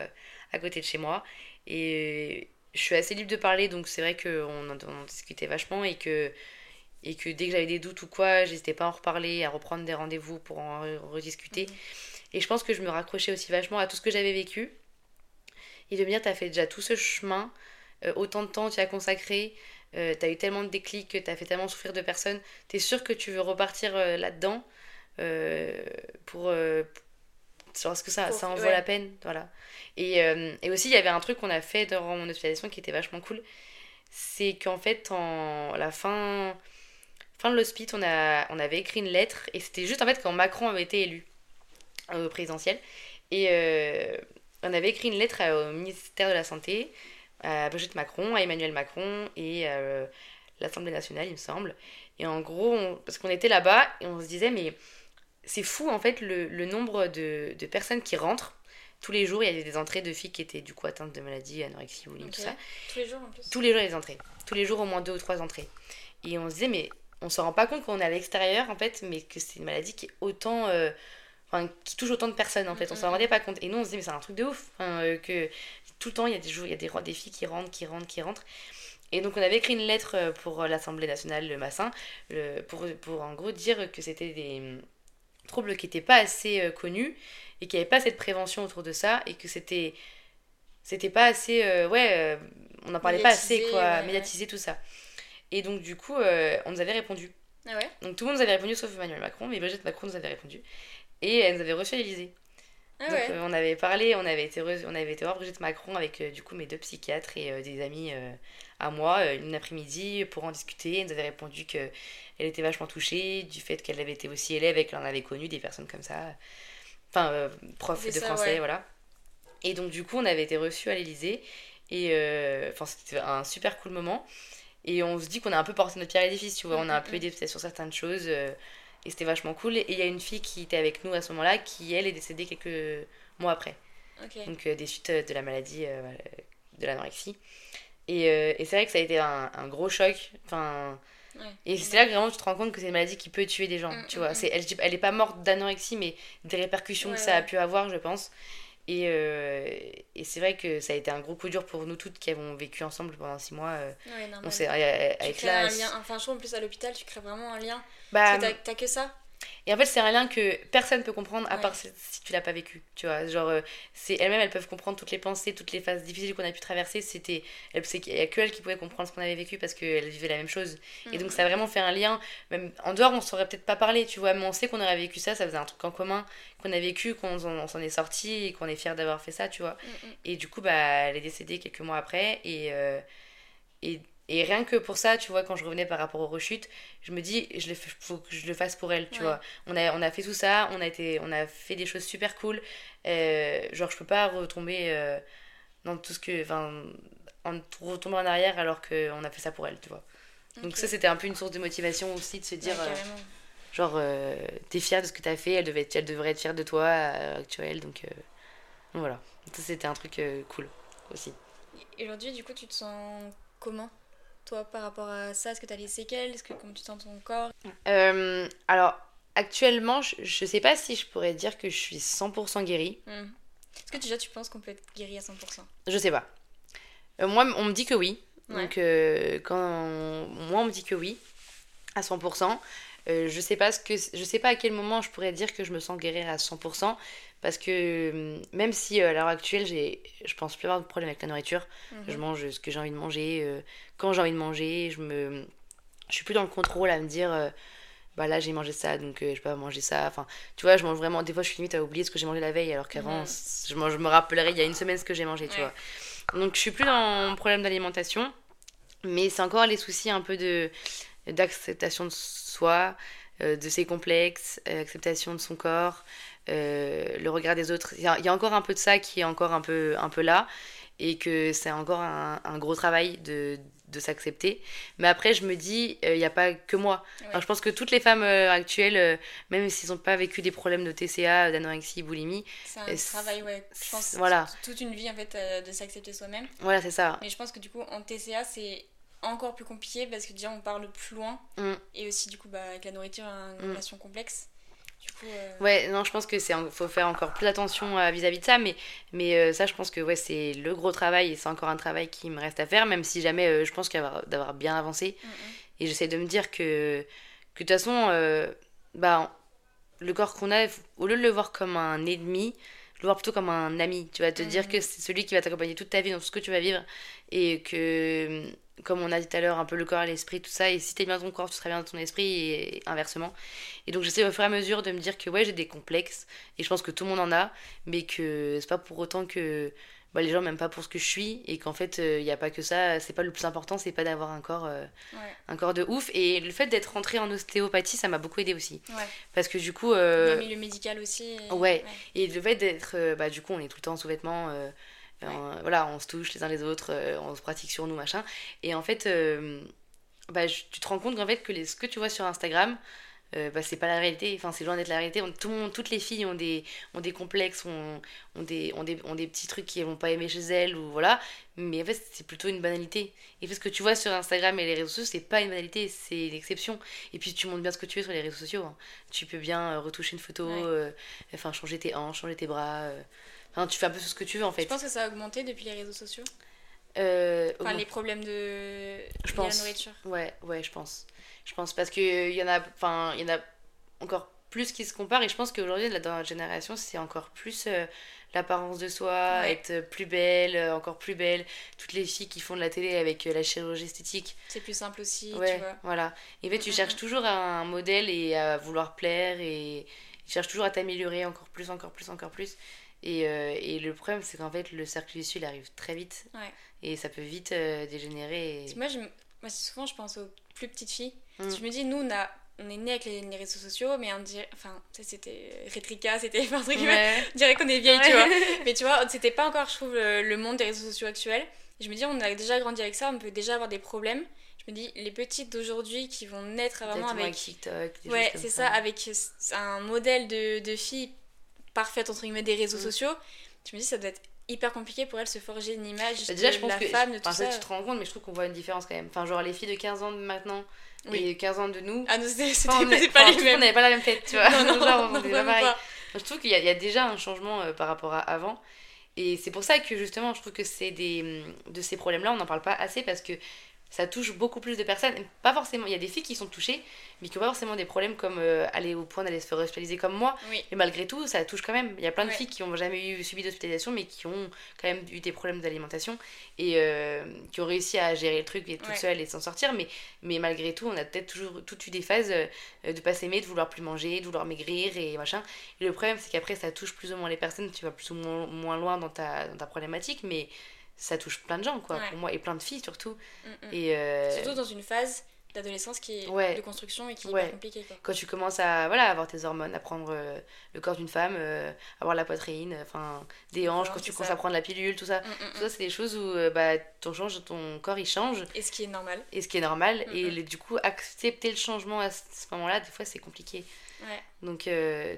à côté de chez moi. Et je suis assez libre de parler, donc c'est vrai qu'on en, on discutait vachement et que, et que dès que j'avais des doutes ou quoi, j'hésitais pas à en reparler, à reprendre des rendez-vous pour en rediscuter. Mhm. Et je pense que je me raccrochais aussi vachement à tout ce que j'avais vécu. Et de me dire, t'as fait déjà tout ce chemin, euh, autant de temps tu as consacré, euh, t'as eu tellement de déclics, t'as fait tellement souffrir de personnes, t'es sûr que tu veux repartir euh, là-dedans pour, est-ce que ça, ça en vaut la peine Voilà. Et, euh, et aussi, il y avait un truc qu'on a fait durant mon hospitalisation qui était vachement cool. C'est qu'en fait, en la fin, fin de l'hospice, on, a, on avait écrit une lettre. Et c'était juste en fait quand Macron avait été élu au présidentiel. Et euh, on avait écrit une lettre au ministère de la Santé, à Brigitte Macron, à Emmanuel Macron et à euh, l'Assemblée nationale, il me semble. Et en gros, parce qu'on était là-bas et on se disait, mais c'est fou en fait le, le nombre de, de, personnes qui rentrent. Tous les jours, il y avait des entrées de filles qui étaient du coup atteintes de maladies, anorexie, boulimie, tout ça. Tous les jours en plus Tous les jours, il y a des entrées. Tous les jours, au moins deux ou trois entrées. Et on se disait, mais on se rend pas compte qu'on est à l'extérieur en fait, mais que c'est une maladie qui est autant. Euh, enfin, qui touche autant de personnes en fait. On s'en rendait pas compte. Et nous, on se disait, mais c'est un truc de ouf. Euh, que tout le temps, il y a des jours, il y a des, des filles qui rentrent, qui rentrent, qui rentrent. Et donc on avait écrit une lettre euh, pour l'Assemblée nationale le Massin, le, pour, pour en gros dire que c'était des, trouble qui n'était pas assez euh, connu et qu'il n'y avait pas cette prévention autour de ça et que c'était c'était pas assez euh, ouais euh, on n'en parlait pas assez quoi médiatiser tout ça. Et donc du coup on nous avait répondu. Ah ouais? Donc tout le monde nous avait répondu sauf Emmanuel Macron mais Brigitte Macron nous avait répondu et elle nous avait reçu à l'Élysée ah donc on avait parlé on avait été on avait été voir Brigitte Macron avec du coup mes deux psychiatres et des amis à moi une après-midi pour en discuter elle nous avait répondu que elle était vachement touchée du fait qu'elle avait été aussi élève et qu'elle en avait connu des personnes comme ça. Enfin, euh, prof de français, voilà. Et donc, du coup, on avait été reçus à l'Elysée. Et euh, enfin, c'était un super cool moment. Et on se dit qu'on a un peu porté notre pierre à l'édifice, tu vois. On a un peu aidé peut-être sur certaines choses. Euh, et c'était vachement cool. Et il y a une fille qui était avec nous à ce moment-là, qui, elle, est décédée quelques mois après. Donc, des suites de la maladie de l'anorexie. Et, et c'est vrai que ça a été un, un gros choc. Enfin et c'est là que vraiment tu te rends compte que c'est une maladie qui peut tuer des gens, mm, tu vois. Mm, c'est, elle, elle est pas morte d'anorexie, mais des répercussions que ça a pu avoir, je pense. Et, euh, et c'est vrai que ça a été un gros coup dur pour nous toutes qui avons vécu ensemble pendant six mois. Euh, on s'est, avec là, un lien, enfin, je trouve en plus à l'hôpital, tu crées vraiment un lien. Bah, parce que t'as que ça. Et en fait, c'est un lien que personne peut comprendre à part si tu l'as pas vécu. Tu vois, genre, euh, c'est elles-mêmes, elles peuvent comprendre toutes les pensées, toutes les phases difficiles qu'on a pu traverser. C'était, y a que elles qui pouvaient comprendre ce qu'on avait vécu parce qu'elles vivaient la même chose. Et donc, ça a vraiment fait un lien. Même en dehors, on saurait peut-être pas parler, tu vois, mais on sait qu'on aurait vécu ça, ça faisait un truc en commun, qu'on a vécu, qu'on s'en est sorti et qu'on est fier d'avoir fait ça, tu vois. Et du coup, bah, elle est décédée quelques mois après et. Euh, et et rien que pour ça, tu vois, quand je revenais par rapport aux rechutes, je me dis, je le, faut que je le fasse pour elle, tu vois. On a, on a fait tout ça, on a, été, on a fait des choses super cool. Euh, genre, je peux pas retomber euh, dans tout ce que. Enfin, en, retomber en arrière alors qu'on a fait ça pour elle, tu vois. Donc, ça, c'était un peu une source de motivation aussi de se dire. Euh, genre, t'es fière de ce que t'as fait, elle, devait elle devrait être fière de toi, actuelle. Donc, voilà. Ça, c'était un truc cool aussi. Et aujourd'hui, du coup, tu te sens comment? Toi, par rapport à ça? Est-ce que tu as les séquelles? Est-ce que comment tu sens ton corps? Euh, Alors, actuellement, je, je sais pas si je pourrais dire que je suis 100% guérie. Hmm. Est-ce que déjà tu penses qu'on peut être guéri à 100% Je sais pas. Euh, moi, on me dit que oui. Donc, euh, quand moi, on me dit que oui, à 100%. Je sais pas ce que je sais pas à quel moment je pourrais dire que je me sens guérir à 100% parce que hum, même si à l'heure actuelle j'ai je pense plus avoir de problème avec la nourriture. Mhm. je mange ce que j'ai envie de manger quand j'ai envie de manger, je me je suis plus dans le contrôle à me dire euh, bah là j'ai mangé ça donc je peux pas manger ça. Enfin tu vois je mange vraiment des fois je suis limite à oublier ce que j'ai mangé la veille alors qu'avant je, je, me rappellerai il y a une semaine ce que j'ai mangé tu vois. Donc je suis plus dans mon problème d'alimentation mais c'est encore les soucis un peu de d'acceptation de soi de ses complexes acceptation de son corps le regard des autres il y, a encore un peu de ça qui est encore un peu un peu là et que c'est encore un, un, gros travail de, de s'accepter. Mais après, je me dis, il euh, n'y a pas que moi. Alors, je pense que toutes les femmes euh, actuelles, euh, même s'ils n'ont pas vécu des problèmes de TCA, d'anorexie, boulimie. C'est un travail, ouais. Je pense voilà. toute une vie, en fait, de s'accepter soi-même. Voilà, c'est ça. Mais je pense que du coup, en TCA, c'est encore plus compliqué parce que déjà, on parle plus loin. Mm. Et aussi, du coup, bah, avec la nourriture, une mm. relation complexe. Euh, ouais, non, je pense que c'est faut faire encore plus attention euh, vis-à-vis de ça, mais, mais euh, ça, je pense que ouais, c'est le gros travail et c'est encore un travail qui me reste à faire, même si jamais je pense d'avoir bien avancé. Mm, mm. Et j'essaie de me dire que, que de toute façon, bah, le corps qu'on a, au lieu de le voir comme un ennemi, le voir plutôt comme un ami. Tu vas te dire que c'est celui qui va t'accompagner toute ta vie dans tout ce que tu vas vivre et que comme on a dit tout à l'heure, un peu le corps et l'esprit, tout ça. Et si t'es bien ton corps, tu seras bien ton esprit et inversement. Et donc j'essaie au fur et à mesure de me dire que ouais, j'ai des complexes et je pense que tout le monde en a, mais que c'est pas pour autant que bah, les gens m'aiment pas pour ce que je suis et qu'en fait il n'y a pas que ça. C'est pas le plus important, c'est pas d'avoir un corps, euh, un corps de ouf. Et le fait d'être rentrée en ostéopathie, ça m'a beaucoup aidé aussi. Parce que du coup. Euh... Le milieu médical aussi. Ouais. Et le fait d'être. Euh, bah, du coup, on est tout le temps en sous-vêtements euh, voilà, on se touche les uns les autres, euh, on se pratique sur nous, machin. Et en fait, euh, bah, tu te rends compte qu'en fait, que les, ce que tu vois sur Instagram, euh, bah, c'est pas la réalité, enfin c'est loin d'être la réalité. tout le monde, toutes les filles ont des, ont des complexes, ont, ont, des, ont, des, ont des petits trucs qu'elles vont pas aimer chez elles, ou voilà. Mais en fait, c'est plutôt une banalité. Et fait, ce que tu vois sur Instagram et les réseaux sociaux, c'est pas une banalité, c'est l'exception. Et puis tu montres bien ce que tu veux sur les réseaux sociaux. Hein. Tu peux bien retoucher une photo, enfin changer tes hanches, changer tes bras. Enfin, tu fais un peu ce que tu veux en fait. Je pense que ça a augmenté depuis les réseaux sociaux? Euh, Enfin, les problèmes de je pense. la nourriture. Ouais, ouais, je pense. Je pense parce qu'il y en a, enfin, il y en a encore plus qui se comparent et je pense qu'aujourd'hui, dans notre génération, c'est encore plus euh, l'apparence de soi, être plus belle, euh, encore plus belle. Toutes les filles qui font de la télé avec la chirurgie esthétique. C'est plus simple aussi, ouais, tu vois. Voilà. Et en fait, tu cherches toujours un modèle et à vouloir plaire et tu cherches toujours à t'améliorer encore plus, encore plus, encore plus. Et, euh, et le problème, c'est qu'en fait, le cercle vicieux, il arrive très vite. Et ça peut vite euh, dégénérer. Moi, je, moi, souvent, je pense aux plus petites filles. Mm. Je me dis, nous, on, a, on est nés avec les, réseaux sociaux, mais on dirait. Enfin, c'était Rétrica, c'était. un truc on dirait qu'on est vieille, tu vois. mais tu vois, c'était pas encore, je trouve, le, monde des réseaux sociaux actuels. je me dis, on a déjà grandi avec ça, on peut déjà avoir des problèmes. Je me dis, les petites d'aujourd'hui qui vont naître vraiment avec. TikTok, ouais, c'est ça. avec un modèle de, de fille parfaite entre guillemets des réseaux mm. sociaux, je me dis ça doit être hyper compliqué pour elle se forger une image bah, déjà, je pense la que, femme de tout ça. tu te rends compte, mais je trouve qu'on voit une différence quand même. Enfin, genre les filles de 15 ans de maintenant et 15 ans de nous. Ah non, c'était pas les mêmes. On n'avait pas la même tête, tu vois. Non, non, genre, on pas pareil. Je trouve qu'il y, y, a déjà un changement euh, par rapport à avant. Et c'est pour ça que justement, je trouve que c'est des de ces problèmes-là, on n'en parle pas assez parce que ça touche beaucoup plus de personnes. Pas forcément, il y a des filles qui sont touchées, mais qui n'ont pas forcément des problèmes comme euh, aller au point d'aller se faire hospitaliser comme moi. Et malgré tout, ça touche quand même. Il y a plein de filles qui n'ont jamais eu, subi d'hospitalisation, mais qui ont quand même eu des problèmes d'alimentation et euh, qui ont réussi à gérer le truc et toute seule et s'en sortir. Mais, mais malgré tout, on a peut-être toujours tout eu des phases euh, de pas s'aimer, de vouloir plus manger, de vouloir maigrir et machin. Et le problème, c'est qu'après, ça touche plus ou moins les personnes, tu vas plus ou moins, moins loin dans ta, dans ta problématique, mais ça touche plein de gens, quoi, pour moi, et plein de filles surtout. Mm, mm. Et euh, Surtout dans une phase d'adolescence qui est de construction et qui est compliquée. Quoi. Quand tu commences à voilà, avoir tes hormones, à prendre euh, le corps d'une femme, euh, avoir la poitrine, enfin des hanches, quand tu commences à prendre la pilule, tout ça, mm, tout ça c'est des choses où bah, ton, change, ton corps il change. Et ce qui est normal. Et ce qui est normal. Et du coup, accepter le changement à ce moment-là, des fois c'est compliqué. Donc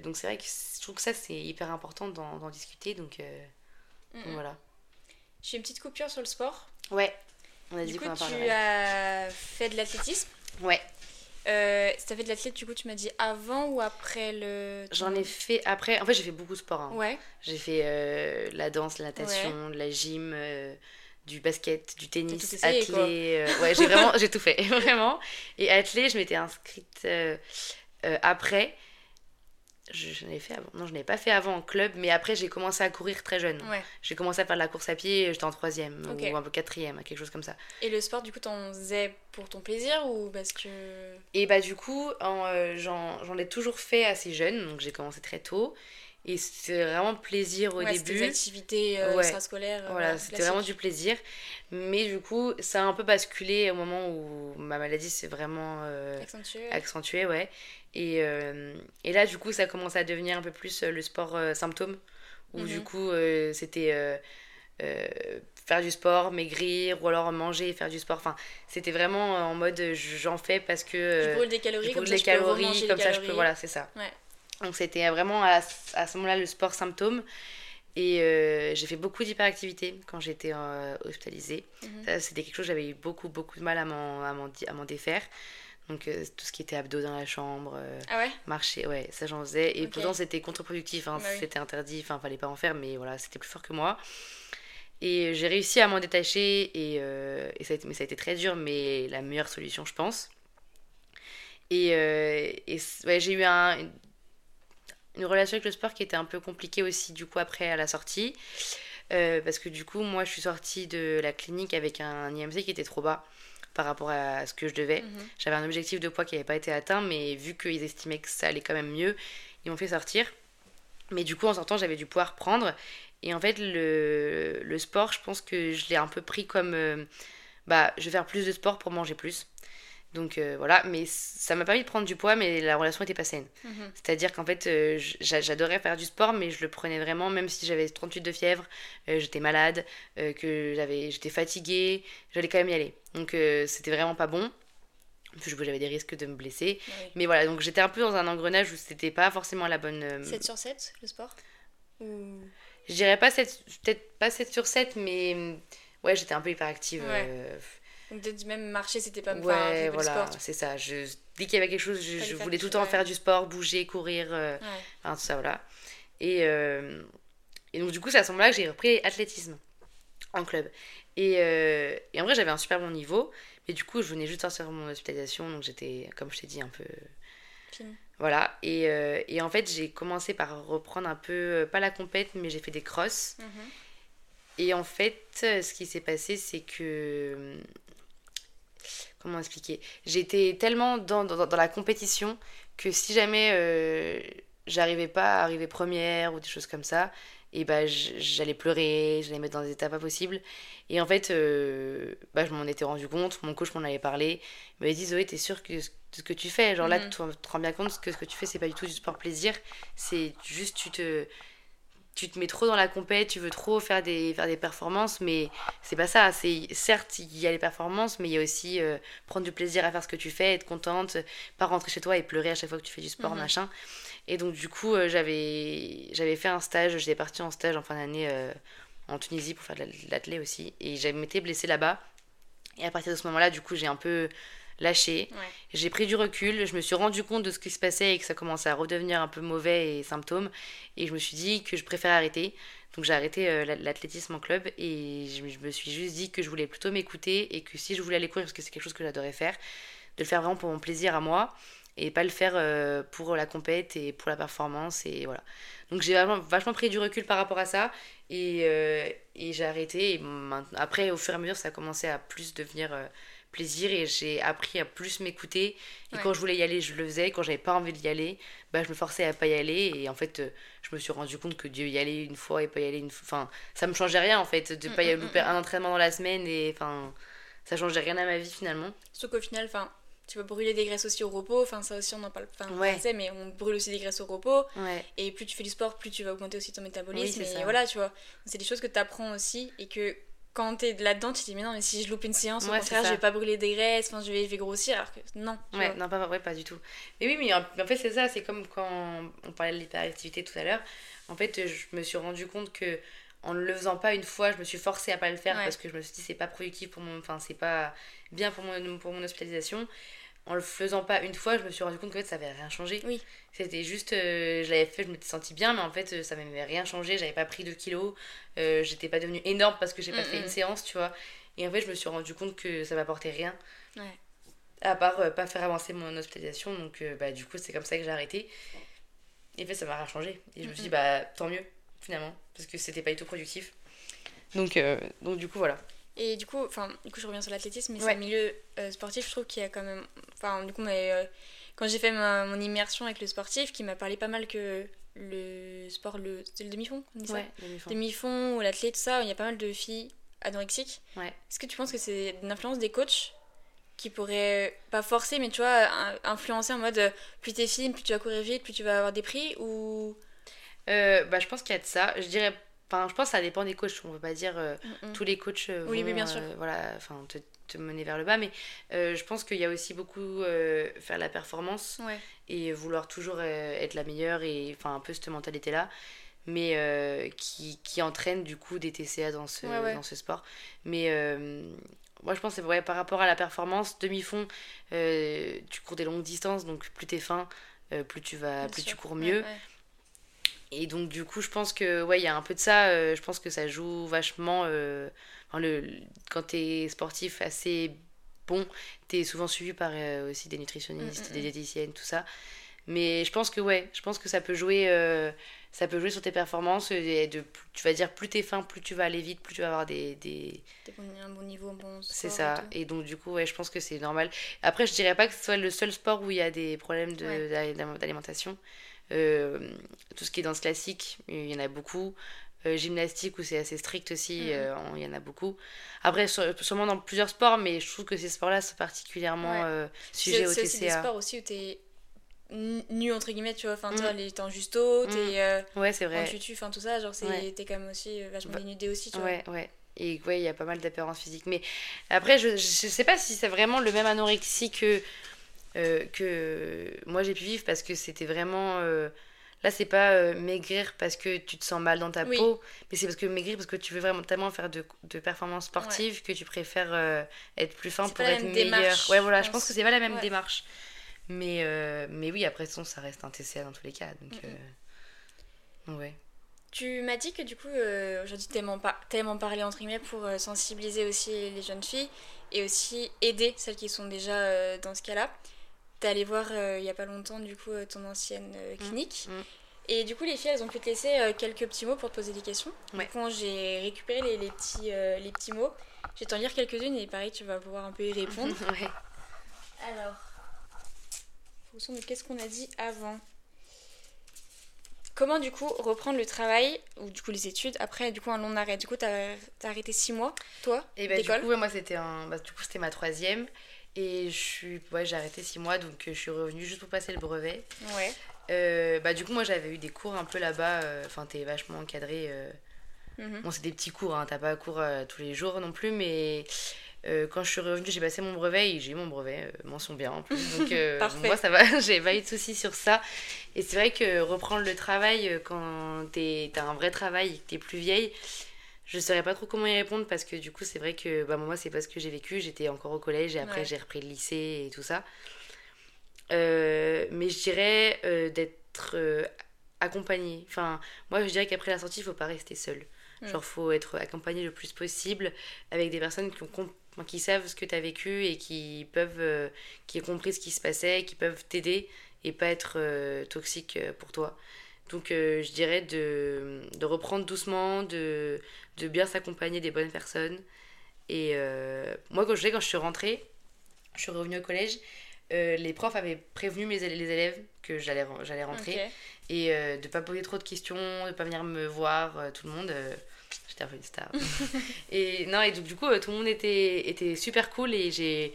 donc c'est vrai que je trouve que ça c'est hyper important d'en discuter. Donc, donc voilà. J'ai une petite coupure sur le sport. Ouais, on a dit coup, tu as fait de l'athlétisme Ouais. Euh, t'as fait de l'athlétisme, du coup, tu m'as dit avant ou après le. J'en ai fait après. En fait, j'ai fait beaucoup de sport. Hein. Ouais. J'ai fait euh, la danse, la natation, la gym, euh, du basket, du tennis, athlé. ouais, j'ai vraiment, j'ai tout fait, vraiment. Et athlé, je m'étais inscrite après. Je, ai fait avant. Non, je n'ai pas fait avant en club, mais après j'ai commencé à courir très jeune. J'ai commencé à faire de la course à pied, j'étais en troisième ou un peu quatrième, quelque chose comme ça. Et le sport, du coup, t'en faisais pour ton plaisir ou parce que... Et bah du coup, euh, j'en ai toujours fait assez jeune, donc j'ai commencé très tôt. Et c'était vraiment plaisir au début. Des activités euh, extrascolaires. Euh, voilà, c'était vraiment du plaisir. Mais du coup, ça a un peu basculé au moment où ma maladie s'est vraiment euh, accentuée. accentuée. ouais. Et, et là, du coup, ça a commencé à devenir un peu plus le sport symptôme. Où du mhm. coup, c'était faire du sport, maigrir, ou alors manger et faire du sport. Enfin, c'était vraiment en mode j'en fais parce que. je brûle des calories, comme, ça, calories, comme ça je peux. Voilà, c'est ça. Ouais. Donc c'était vraiment à, à ce moment-là le sport symptôme. Et euh, j'ai fait beaucoup d'hyperactivité quand j'étais euh, hospitalisée. Mhm. C'était quelque chose, j'avais eu beaucoup, beaucoup de mal à m'en défaire. Donc euh, tout ce qui était abdos dans la chambre, ah ouais marcher, ouais, ça j'en faisais. Et pourtant c'était contre-productif, hein, bah c'était interdit, enfin fallait pas en faire, mais voilà, c'était plus fort que moi. Et j'ai réussi à m'en détacher, et, et ça a été, mais ça a été très dur, mais la meilleure solution, je pense. Et, et ouais, j'ai eu un, une relation avec le sport qui était un peu compliquée aussi du coup après à la sortie. Euh, parce que du coup, moi, je suis sortie de la clinique avec un IMC qui était trop bas par rapport à ce que je devais. Mhm. J'avais un objectif de poids qui n'avait pas été atteint, mais vu qu'ils estimaient que ça allait quand même mieux, ils m'ont fait sortir. Mais du coup, en sortant, j'avais dû pouvoir prendre. Et en fait, le, le sport, je pense que je l'ai un peu pris comme... Euh, bah, je vais faire plus de sport pour manger plus. Donc euh, voilà, mais ça m'a permis de prendre du poids, mais la relation était pas saine. Mhm. C'est-à-dire qu'en fait, euh, j'adorais faire du sport, mais je le prenais vraiment, même si j'avais 38 de fièvre, euh, j'étais malade, que j'étais fatiguée, j'allais quand même y aller. Donc c'était vraiment pas bon. J'avais des risques de me blesser. Mais voilà, donc j'étais un peu dans un engrenage où c'était pas forcément la bonne. 7 sur 7, le sport? Je dirais pas 7, peut-être pas 7 sur 7, mais ouais, j'étais un peu hyperactive. Donc même marcher, c'était pas ouais, voilà, c'est ça. Je, dès qu'il y avait quelque chose, je, voulais tout le temps faire du sport, bouger, courir, euh, tout ça, voilà. Et, euh, et donc du coup, c'est à ce moment-là que j'ai repris athlétisme en club. Et, euh, et en vrai, j'avais un super bon niveau, mais du coup, je venais juste sortir de mon hospitalisation, donc j'étais, comme je t'ai dit, un peu... Voilà, et, et, en fait, j'ai commencé par reprendre un peu, pas la compète, mais j'ai fait des crosses. Mhm. Et en fait, ce qui s'est passé, c'est que comment expliquer J'étais tellement dans, dans, dans, la compétition que si jamais euh, j'arrivais pas à arriver première ou des choses comme ça, et bah j'allais pleurer, j'allais mettre dans des états pas possibles. Et en fait, euh, bah, je m'en étais rendu compte, mon coach m'en avait parlé. Il m'avait dit Zoé, t'es sûre que ce que tu fais, genre là, mhm. tu te rends bien compte que ce que tu fais, c'est pas du tout du sport plaisir, c'est juste tu te tu te mets trop dans la compète, tu veux trop faire des, faire des performances, mais c'est pas ça. C'est certes il y a les performances, mais il y a aussi euh, prendre du plaisir à faire ce que tu fais, être contente, pas rentrer chez toi et pleurer à chaque fois que tu fais du sport, mhm. machin. Et donc du coup, euh, j'avais j'avais fait un stage, j'étais partie en stage en fin d'année euh, en Tunisie pour faire de l'athlé aussi, et j'avais été blessée là-bas. Et à partir de ce moment-là, du coup, j'ai un peu lâché. J'ai pris du recul, je me suis rendu compte de ce qui se passait et que ça commençait à redevenir un peu mauvais et symptômes. Et je me suis dit que je préférais arrêter. Donc j'ai arrêté euh, l'athlétisme en club et je, me suis juste dit que je voulais plutôt m'écouter et que si je voulais aller courir, parce que c'est quelque chose que j'adorais faire, de le faire vraiment pour mon plaisir à moi et pas le faire euh, pour la compète et pour la performance et voilà. Donc j'ai vachement, vachement pris du recul par rapport à ça et, euh, et j'ai arrêté. Et après, au fur et à mesure, ça a commencé à plus devenir plaisir et j'ai appris à plus m'écouter. Et quand je voulais y aller, je le faisais. Quand j'avais pas envie d'y aller, bah, je me forçais à pas y aller. Et en fait, euh, je me suis rendu compte que Dieu y aller une fois et pas y aller une fois. Enfin, ça me changeait rien en fait, de mm, pas y mm, louper mm, un entraînement dans la semaine. Et enfin, ça changeait rien à ma vie finalement. Surtout qu'au final, enfin. Tu vas brûler des graisses aussi au repos, enfin ça aussi on en parle, enfin ouais. mais on brûle aussi des graisses au repos. Et plus tu fais du sport, plus tu vas augmenter aussi ton métabolisme. et voilà, tu vois, c'est des choses que tu apprends aussi et que quand t'es là-dedans, tu te dis, mais non, mais si je loupe une séance, au contraire, je vais pas brûler des graisses, enfin, je vais, je vais grossir, alors que non. Ouais, non, pas, ouais, pas du tout. Mais oui, mais en, fait, c'est ça, c'est comme quand on parlait de l'hyperactivité tout à l'heure. En fait, je me suis rendu compte que en ne le faisant pas une fois, je me suis forcée à pas le faire parce que je me suis dit, c'est pas productif pour mon. Enfin, c'est pas bien pour mon, pour mon hospitalisation en le faisant pas une fois, je me suis rendu compte que fait, ça avait rien changé. Oui. C'était juste, euh, je l'avais fait, je m'étais sentie bien, mais en fait, euh, ça m'avait rien changé. J'avais pas pris de kilos, euh, j'étais pas devenue énorme parce que j'ai pas mm, fait une mm. séance, tu vois. Et en fait, je me suis rendu compte que ça m'apportait rien. Ouais. À part pas faire avancer mon hospitalisation, donc bah, du coup, c'est comme ça que j'ai arrêté. Et fait, ça m'a changé. Et je me suis dit, bah, tant mieux, finalement, parce que c'était pas du tout productif. Donc, euh, donc du coup, voilà. Et du coup, enfin, du coup, je reviens sur l'athlétisme, mais c'est un milieu euh, sportif, je trouve qu'il y a quand même. Enfin, du coup, mais, euh, quand j'ai fait mon immersion avec le sportif, qui m'a parlé pas mal que le sport, le, c'est le demi-fond, on dit ça demi-fond. Demi-fond ou l'athlète, tout ça, il y a pas mal de filles anorexiques. Ouais. Est-ce que tu penses que c'est une influence des coachs qui pourrait pas forcer mais tu vois influencer en mode euh, plus t'es fine plus tu vas courir vite plus tu vas avoir des prix ou? Euh, bah je pense qu'il y a de ça je dirais enfin je pense que ça dépend des coachs. On veut pas dire euh, mm, mm. tous les coachs vont, oui bien sûr. voilà enfin te, te, mener vers le bas. Mais je pense qu'il y a aussi beaucoup faire la performance et vouloir toujours être la meilleure et enfin un peu cette mentalité là mais qui, qui entraîne du coup des TCA dans ce, dans ce sport. Mais moi je pense que par rapport à la performance, demi-fond, euh, tu cours des longues distances, donc plus t'es fin, euh, plus tu vas, plus tu cours mieux. Et donc du coup, je pense que ouais, il y a un peu de ça. Euh, je pense que ça joue vachement. le, quand t'es sportif assez bon, t'es souvent suivi par aussi des nutritionnistes, mm, mm, des mm. diététiciennes, tout ça. Mais je pense que ouais, je pense que ça peut jouer ça peut jouer sur tes performances. Et de, tu vas dire, plus t'es fin, plus tu vas aller vite, plus tu vas avoir des. des... un bon niveau, un bon C'est ça. Et, donc, du coup, ouais, je pense que c'est normal. Après, je dirais pas que ce soit le seul sport où il y a des problèmes d'alimentation. Euh, tout ce qui est danse classique, il y en a beaucoup. Euh, gymnastique où c'est assez strict aussi, mm-hmm. euh, il y en a beaucoup. Après, sûrement dans plusieurs sports, mais je trouve que ces sports-là sont particulièrement sujets au TCA. C'est des sports aussi où tu es nu entre guillemets tu vois enfin toi mm. les temps justo t'es mm. euh, ouais c'est vrai en tutu enfin tout ça genre c'est t'es quand même aussi euh, vachement bah, dénudé aussi tu ouais ouais et ouais il y a pas mal d'apparence physique mais après je, je sais pas si c'est vraiment le même anorexie que euh, que moi j'ai pu vivre parce que c'était vraiment là c'est pas maigrir parce que tu te sens mal dans ta peau mais c'est parce que maigrir parce que tu veux vraiment tellement faire de, de performances sportives que tu préfères être plus fin pour être meilleur ouais voilà je pense que c'est pas la même démarche mais, euh, mais oui, après, ça reste un TCA dans tous les cas. Donc, euh, ouais. Tu m'as dit que du coup, euh, aujourd'hui, tu aimes en parler entre guillemets pour sensibiliser aussi les jeunes filles et aussi aider celles qui sont déjà dans ce cas-là. Tu es allé voir il n'y a pas longtemps, du coup, ton ancienne mmh. clinique. Mmh. Et du coup, les filles, elles ont pu te laisser quelques petits mots pour te poser des questions. Ouais. quand j'ai récupéré les, les, petits, les petits mots. Je vais t'en lire quelques-unes et pareil, tu vas pouvoir un peu y répondre. ouais. Alors, fonction de qu'est-ce qu'on a dit avant. Comment du coup reprendre le travail ou du coup les études après du coup un long arrêt? Du coup t'as as arrêté six mois toi Et bah, du coup moi c'était un bah, du coup c'était ma troisième et je suis ouais j'ai arrêté six mois donc euh, je suis revenue juste pour passer le brevet. Ouais. Euh, bah du coup moi j'avais eu des cours un peu là-bas euh, enfin t'es vachement encadré. Mhm. Bon c'est des petits cours hein, t'as pas cours tous les jours non plus mais euh, quand je suis revenue, j'ai passé mon brevet et j'ai eu mon brevet, euh, mention bien en plus. Donc euh, moi ça va, j'ai pas eu de soucis sur ça. Et c'est vrai que reprendre le travail quand t'as un vrai travail et que t'es plus vieille, je saurais pas trop comment y répondre parce que du coup c'est vrai que bah, moi c'est pas ce que j'ai vécu, j'étais encore au collège et après j'ai repris le lycée et tout ça. mais je dirais d'être accompagnée. Enfin, moi je dirais qu'après la sortie, il faut pas rester seul. Mm. Genre, faut être accompagné le plus possible avec des personnes qui ont qui savent ce que tu as vécu et qui peuvent euh, qui ont compris ce qui se passait, qui peuvent t'aider et pas être euh, toxiques euh, pour toi. Donc je dirais de, de, reprendre doucement, de, de bien s'accompagner des bonnes personnes. Et moi quand je, quand je suis rentrée, je suis revenue au collège, les profs avaient prévenu mes, les élèves que j'allais rentrer et de pas poser trop de questions, de pas venir me voir tout le monde J'étais un peu une star. et non, et donc, du coup, euh, tout le monde était, était super cool et j'ai.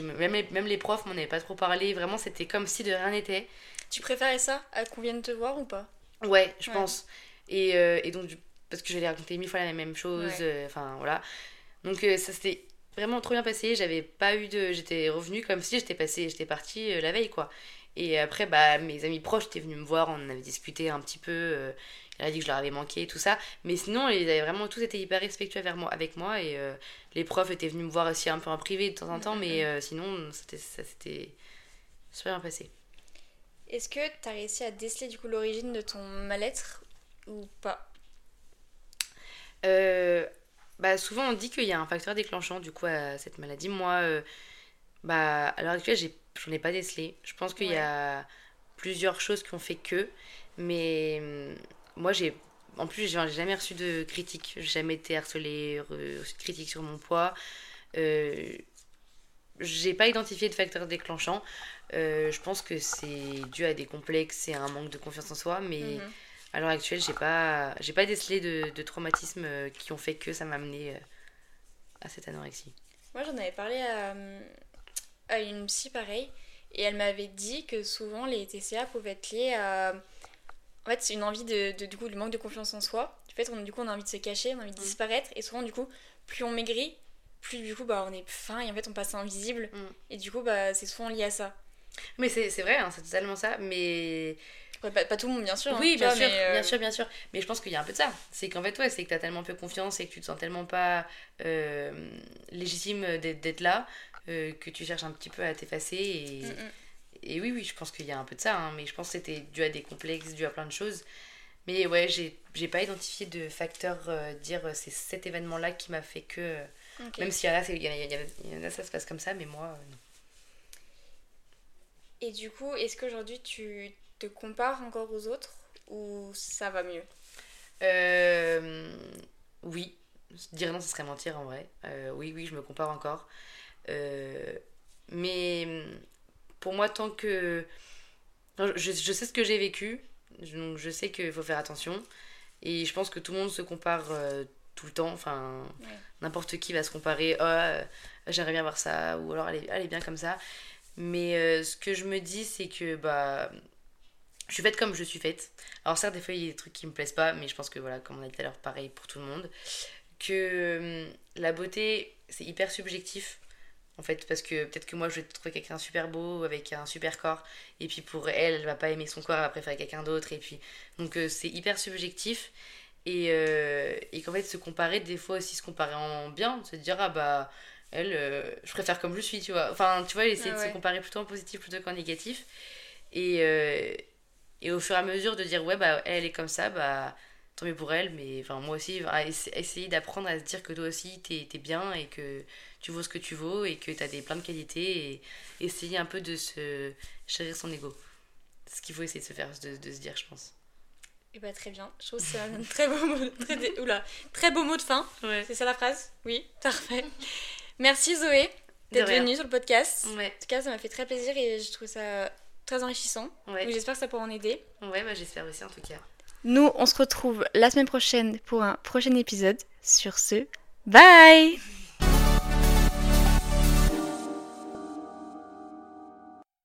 Même les, même les profs m'en avaient pas trop parlé. Vraiment, c'était comme si de rien n'était. Tu préférais ça à qu'on vienne te voir ou pas? Ouais, je pense. Et, euh, et, donc, parce que j'allais raconter mille fois la même chose. Euh, enfin, voilà. Donc, ça s'était vraiment trop bien passé. J'avais pas eu de. J'étais revenue comme si j'étais passée, j'étais partie la veille, quoi. Et après, bah, mes amis proches étaient venus me voir, on avait discuté un petit peu elle a dit que je leur avais manqué et tout ça. Mais sinon, ils avaient vraiment tous été hyper respectueux avec moi, avec moi et euh, les profs étaient venus me voir aussi un peu en privé de temps en temps, mais euh, sinon, ça s'était super bien passé. Est-ce que tu as réussi à déceler du coup l'origine de ton mal-être ou pas? Euh, bah, Souvent, on dit qu'il y a un facteur déclenchant du coup à cette maladie. Moi, bah, à l'heure actuelle, j'en ai, ai, pas décelé. Je pense qu'il y a plusieurs choses qui ont fait que. Mais hum, moi, j'ai. En plus, j'ai jamais reçu de critiques. J'ai jamais été harcelée, reçu de critiques sur mon poids. Euh, j'ai pas identifié de facteur déclenchant. Euh, je pense que c'est dû à des complexes et à un manque de confiance en soi, mais mhm. à l'heure actuelle, j'ai pas, j'ai pas décelé de, de traumatismes euh, qui ont fait que ça m'a amené à cette anorexie. Moi, j'en avais parlé à, à une psy pareil, et elle m'avait dit que souvent les TCA pouvaient être liés à. En fait, c'est une envie de, du coup, le manque de confiance en soi. Du fait, on, du coup, on a envie de se cacher, on a envie de mm. disparaître, et souvent, du coup, plus on maigrit, plus du coup, bah, on est fin et en fait, on passe invisible. Mm. Et du coup, bah, c'est souvent lié à ça. Mais c'est vrai, hein, c'est totalement ça, mais. pas, tout le monde, bien sûr. Hein, oui, bien sûr, euh, bien sûr, bien sûr. Mais je pense qu'il y a un peu de ça. C'est qu'en fait, ouais, c'est que tu as tellement peu confiance et que tu te sens tellement pas euh, légitime d'être là euh, que tu cherches un petit peu à t'effacer. Et, mm, mm. et, oui, oui, je pense qu'il y a un peu de ça. Hein, mais je pense que c'était dû à des complexes, dû à plein de choses. Mais ouais, j'ai pas identifié de facteur dire c'est cet événement-là qui m'a fait que. Même s'il y en a, il y, en a, ça se passe comme ça, mais moi, non. Et du coup, est-ce qu'aujourd'hui tu te compares encore aux autres ou ça va mieux? Euh, Oui. Dire non, ce serait mentir en vrai. Euh, oui, oui, je me compare encore. Euh, mais pour moi, tant que. Je, je sais ce que j'ai vécu, donc je sais qu'il faut faire attention. Et je pense que tout le monde se compare tout le temps. Enfin, n'importe qui va se comparer. Oh, j'aimerais bien voir ça, ou alors elle est, elle est bien comme ça. Mais euh, ce que je me dis, c'est que bah, je suis faite comme je suis faite. Alors, certes, des fois, il y a des trucs qui me plaisent pas, mais je pense que, voilà, comme on a dit tout à l'heure, pareil pour tout le monde. Que hum, la beauté, c'est hyper subjectif. En fait, parce que peut-être que moi, je vais trouver quelqu'un super beau, avec un super corps, et puis pour elle, elle va pas aimer son corps, elle va préférer quelqu'un d'autre, et puis. Donc, euh, c'est hyper subjectif. Et, euh, et qu'en fait, se comparer, des fois aussi se comparer en bien, se dire, ah bah elle, euh, je préfère comme je suis, tu vois. Enfin, tu vois, essayer de se comparer plutôt en positif plutôt qu'en négatif. Et, euh, et au fur et à mesure de dire, ouais, bah, elle est comme ça, bah, tant mieux pour elle, mais enfin, moi aussi, essayer d'apprendre à se dire que toi aussi, t'es es bien et que tu vaux ce que tu vaux et que t'as des plein de qualités et essayer un peu de se chérir son ego. C'est ce qu'il faut essayer de se faire, de, de se dire, je pense. Et eh bah très bien, je trouve que c'est un très beau mot, très, Oula, très beau mot de fin. Ouais. C'est ça la phrase? Oui, parfait. Merci Zoé d'être venue sur le podcast. En tout cas, ça m'a fait très plaisir et je trouve ça très enrichissant. J'espère que ça pourra en aider. Ouais, bah, j'espère aussi en tout cas. Nous, on se retrouve la semaine prochaine pour un prochain épisode. Sur ce, bye